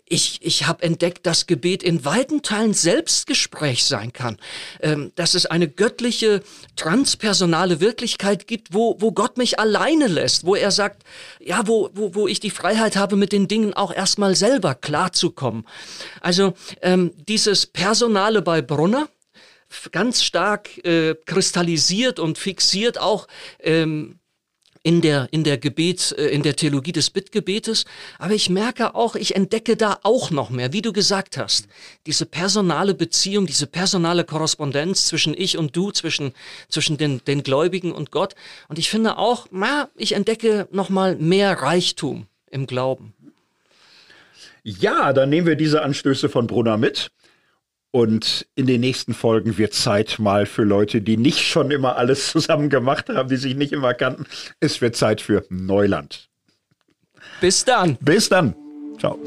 ich, ich habe entdeckt, dass Gebet in weiten Teilen Selbstgespräch sein kann, ähm, dass es eine göttliche, transpersonale Wirklichkeit gibt, wo, wo Gott mich alleine lässt, wo er sagt, ja, wo, wo, wo ich die Freiheit habe, mit den Dingen auch erstmal selber klarzukommen. Also ähm, dieses Personale bei Brunner, ganz stark äh, kristallisiert und fixiert auch ähm, in der, in der Gebet, äh, in der Theologie des Bittgebetes. Aber ich merke auch, ich entdecke da auch noch mehr, wie du gesagt hast. Diese personale Beziehung, diese personale Korrespondenz zwischen ich und du, zwischen, zwischen den, den Gläubigen und Gott. Und ich finde auch, na, ich entdecke noch mal mehr Reichtum im Glauben. Ja, dann nehmen wir diese Anstöße von Brunner mit. Und in den nächsten Folgen wird Zeit mal für Leute, die nicht schon immer alles zusammen gemacht haben, die sich nicht immer kannten. Es wird Zeit für Neuland. Bis dann. Bis dann. Ciao.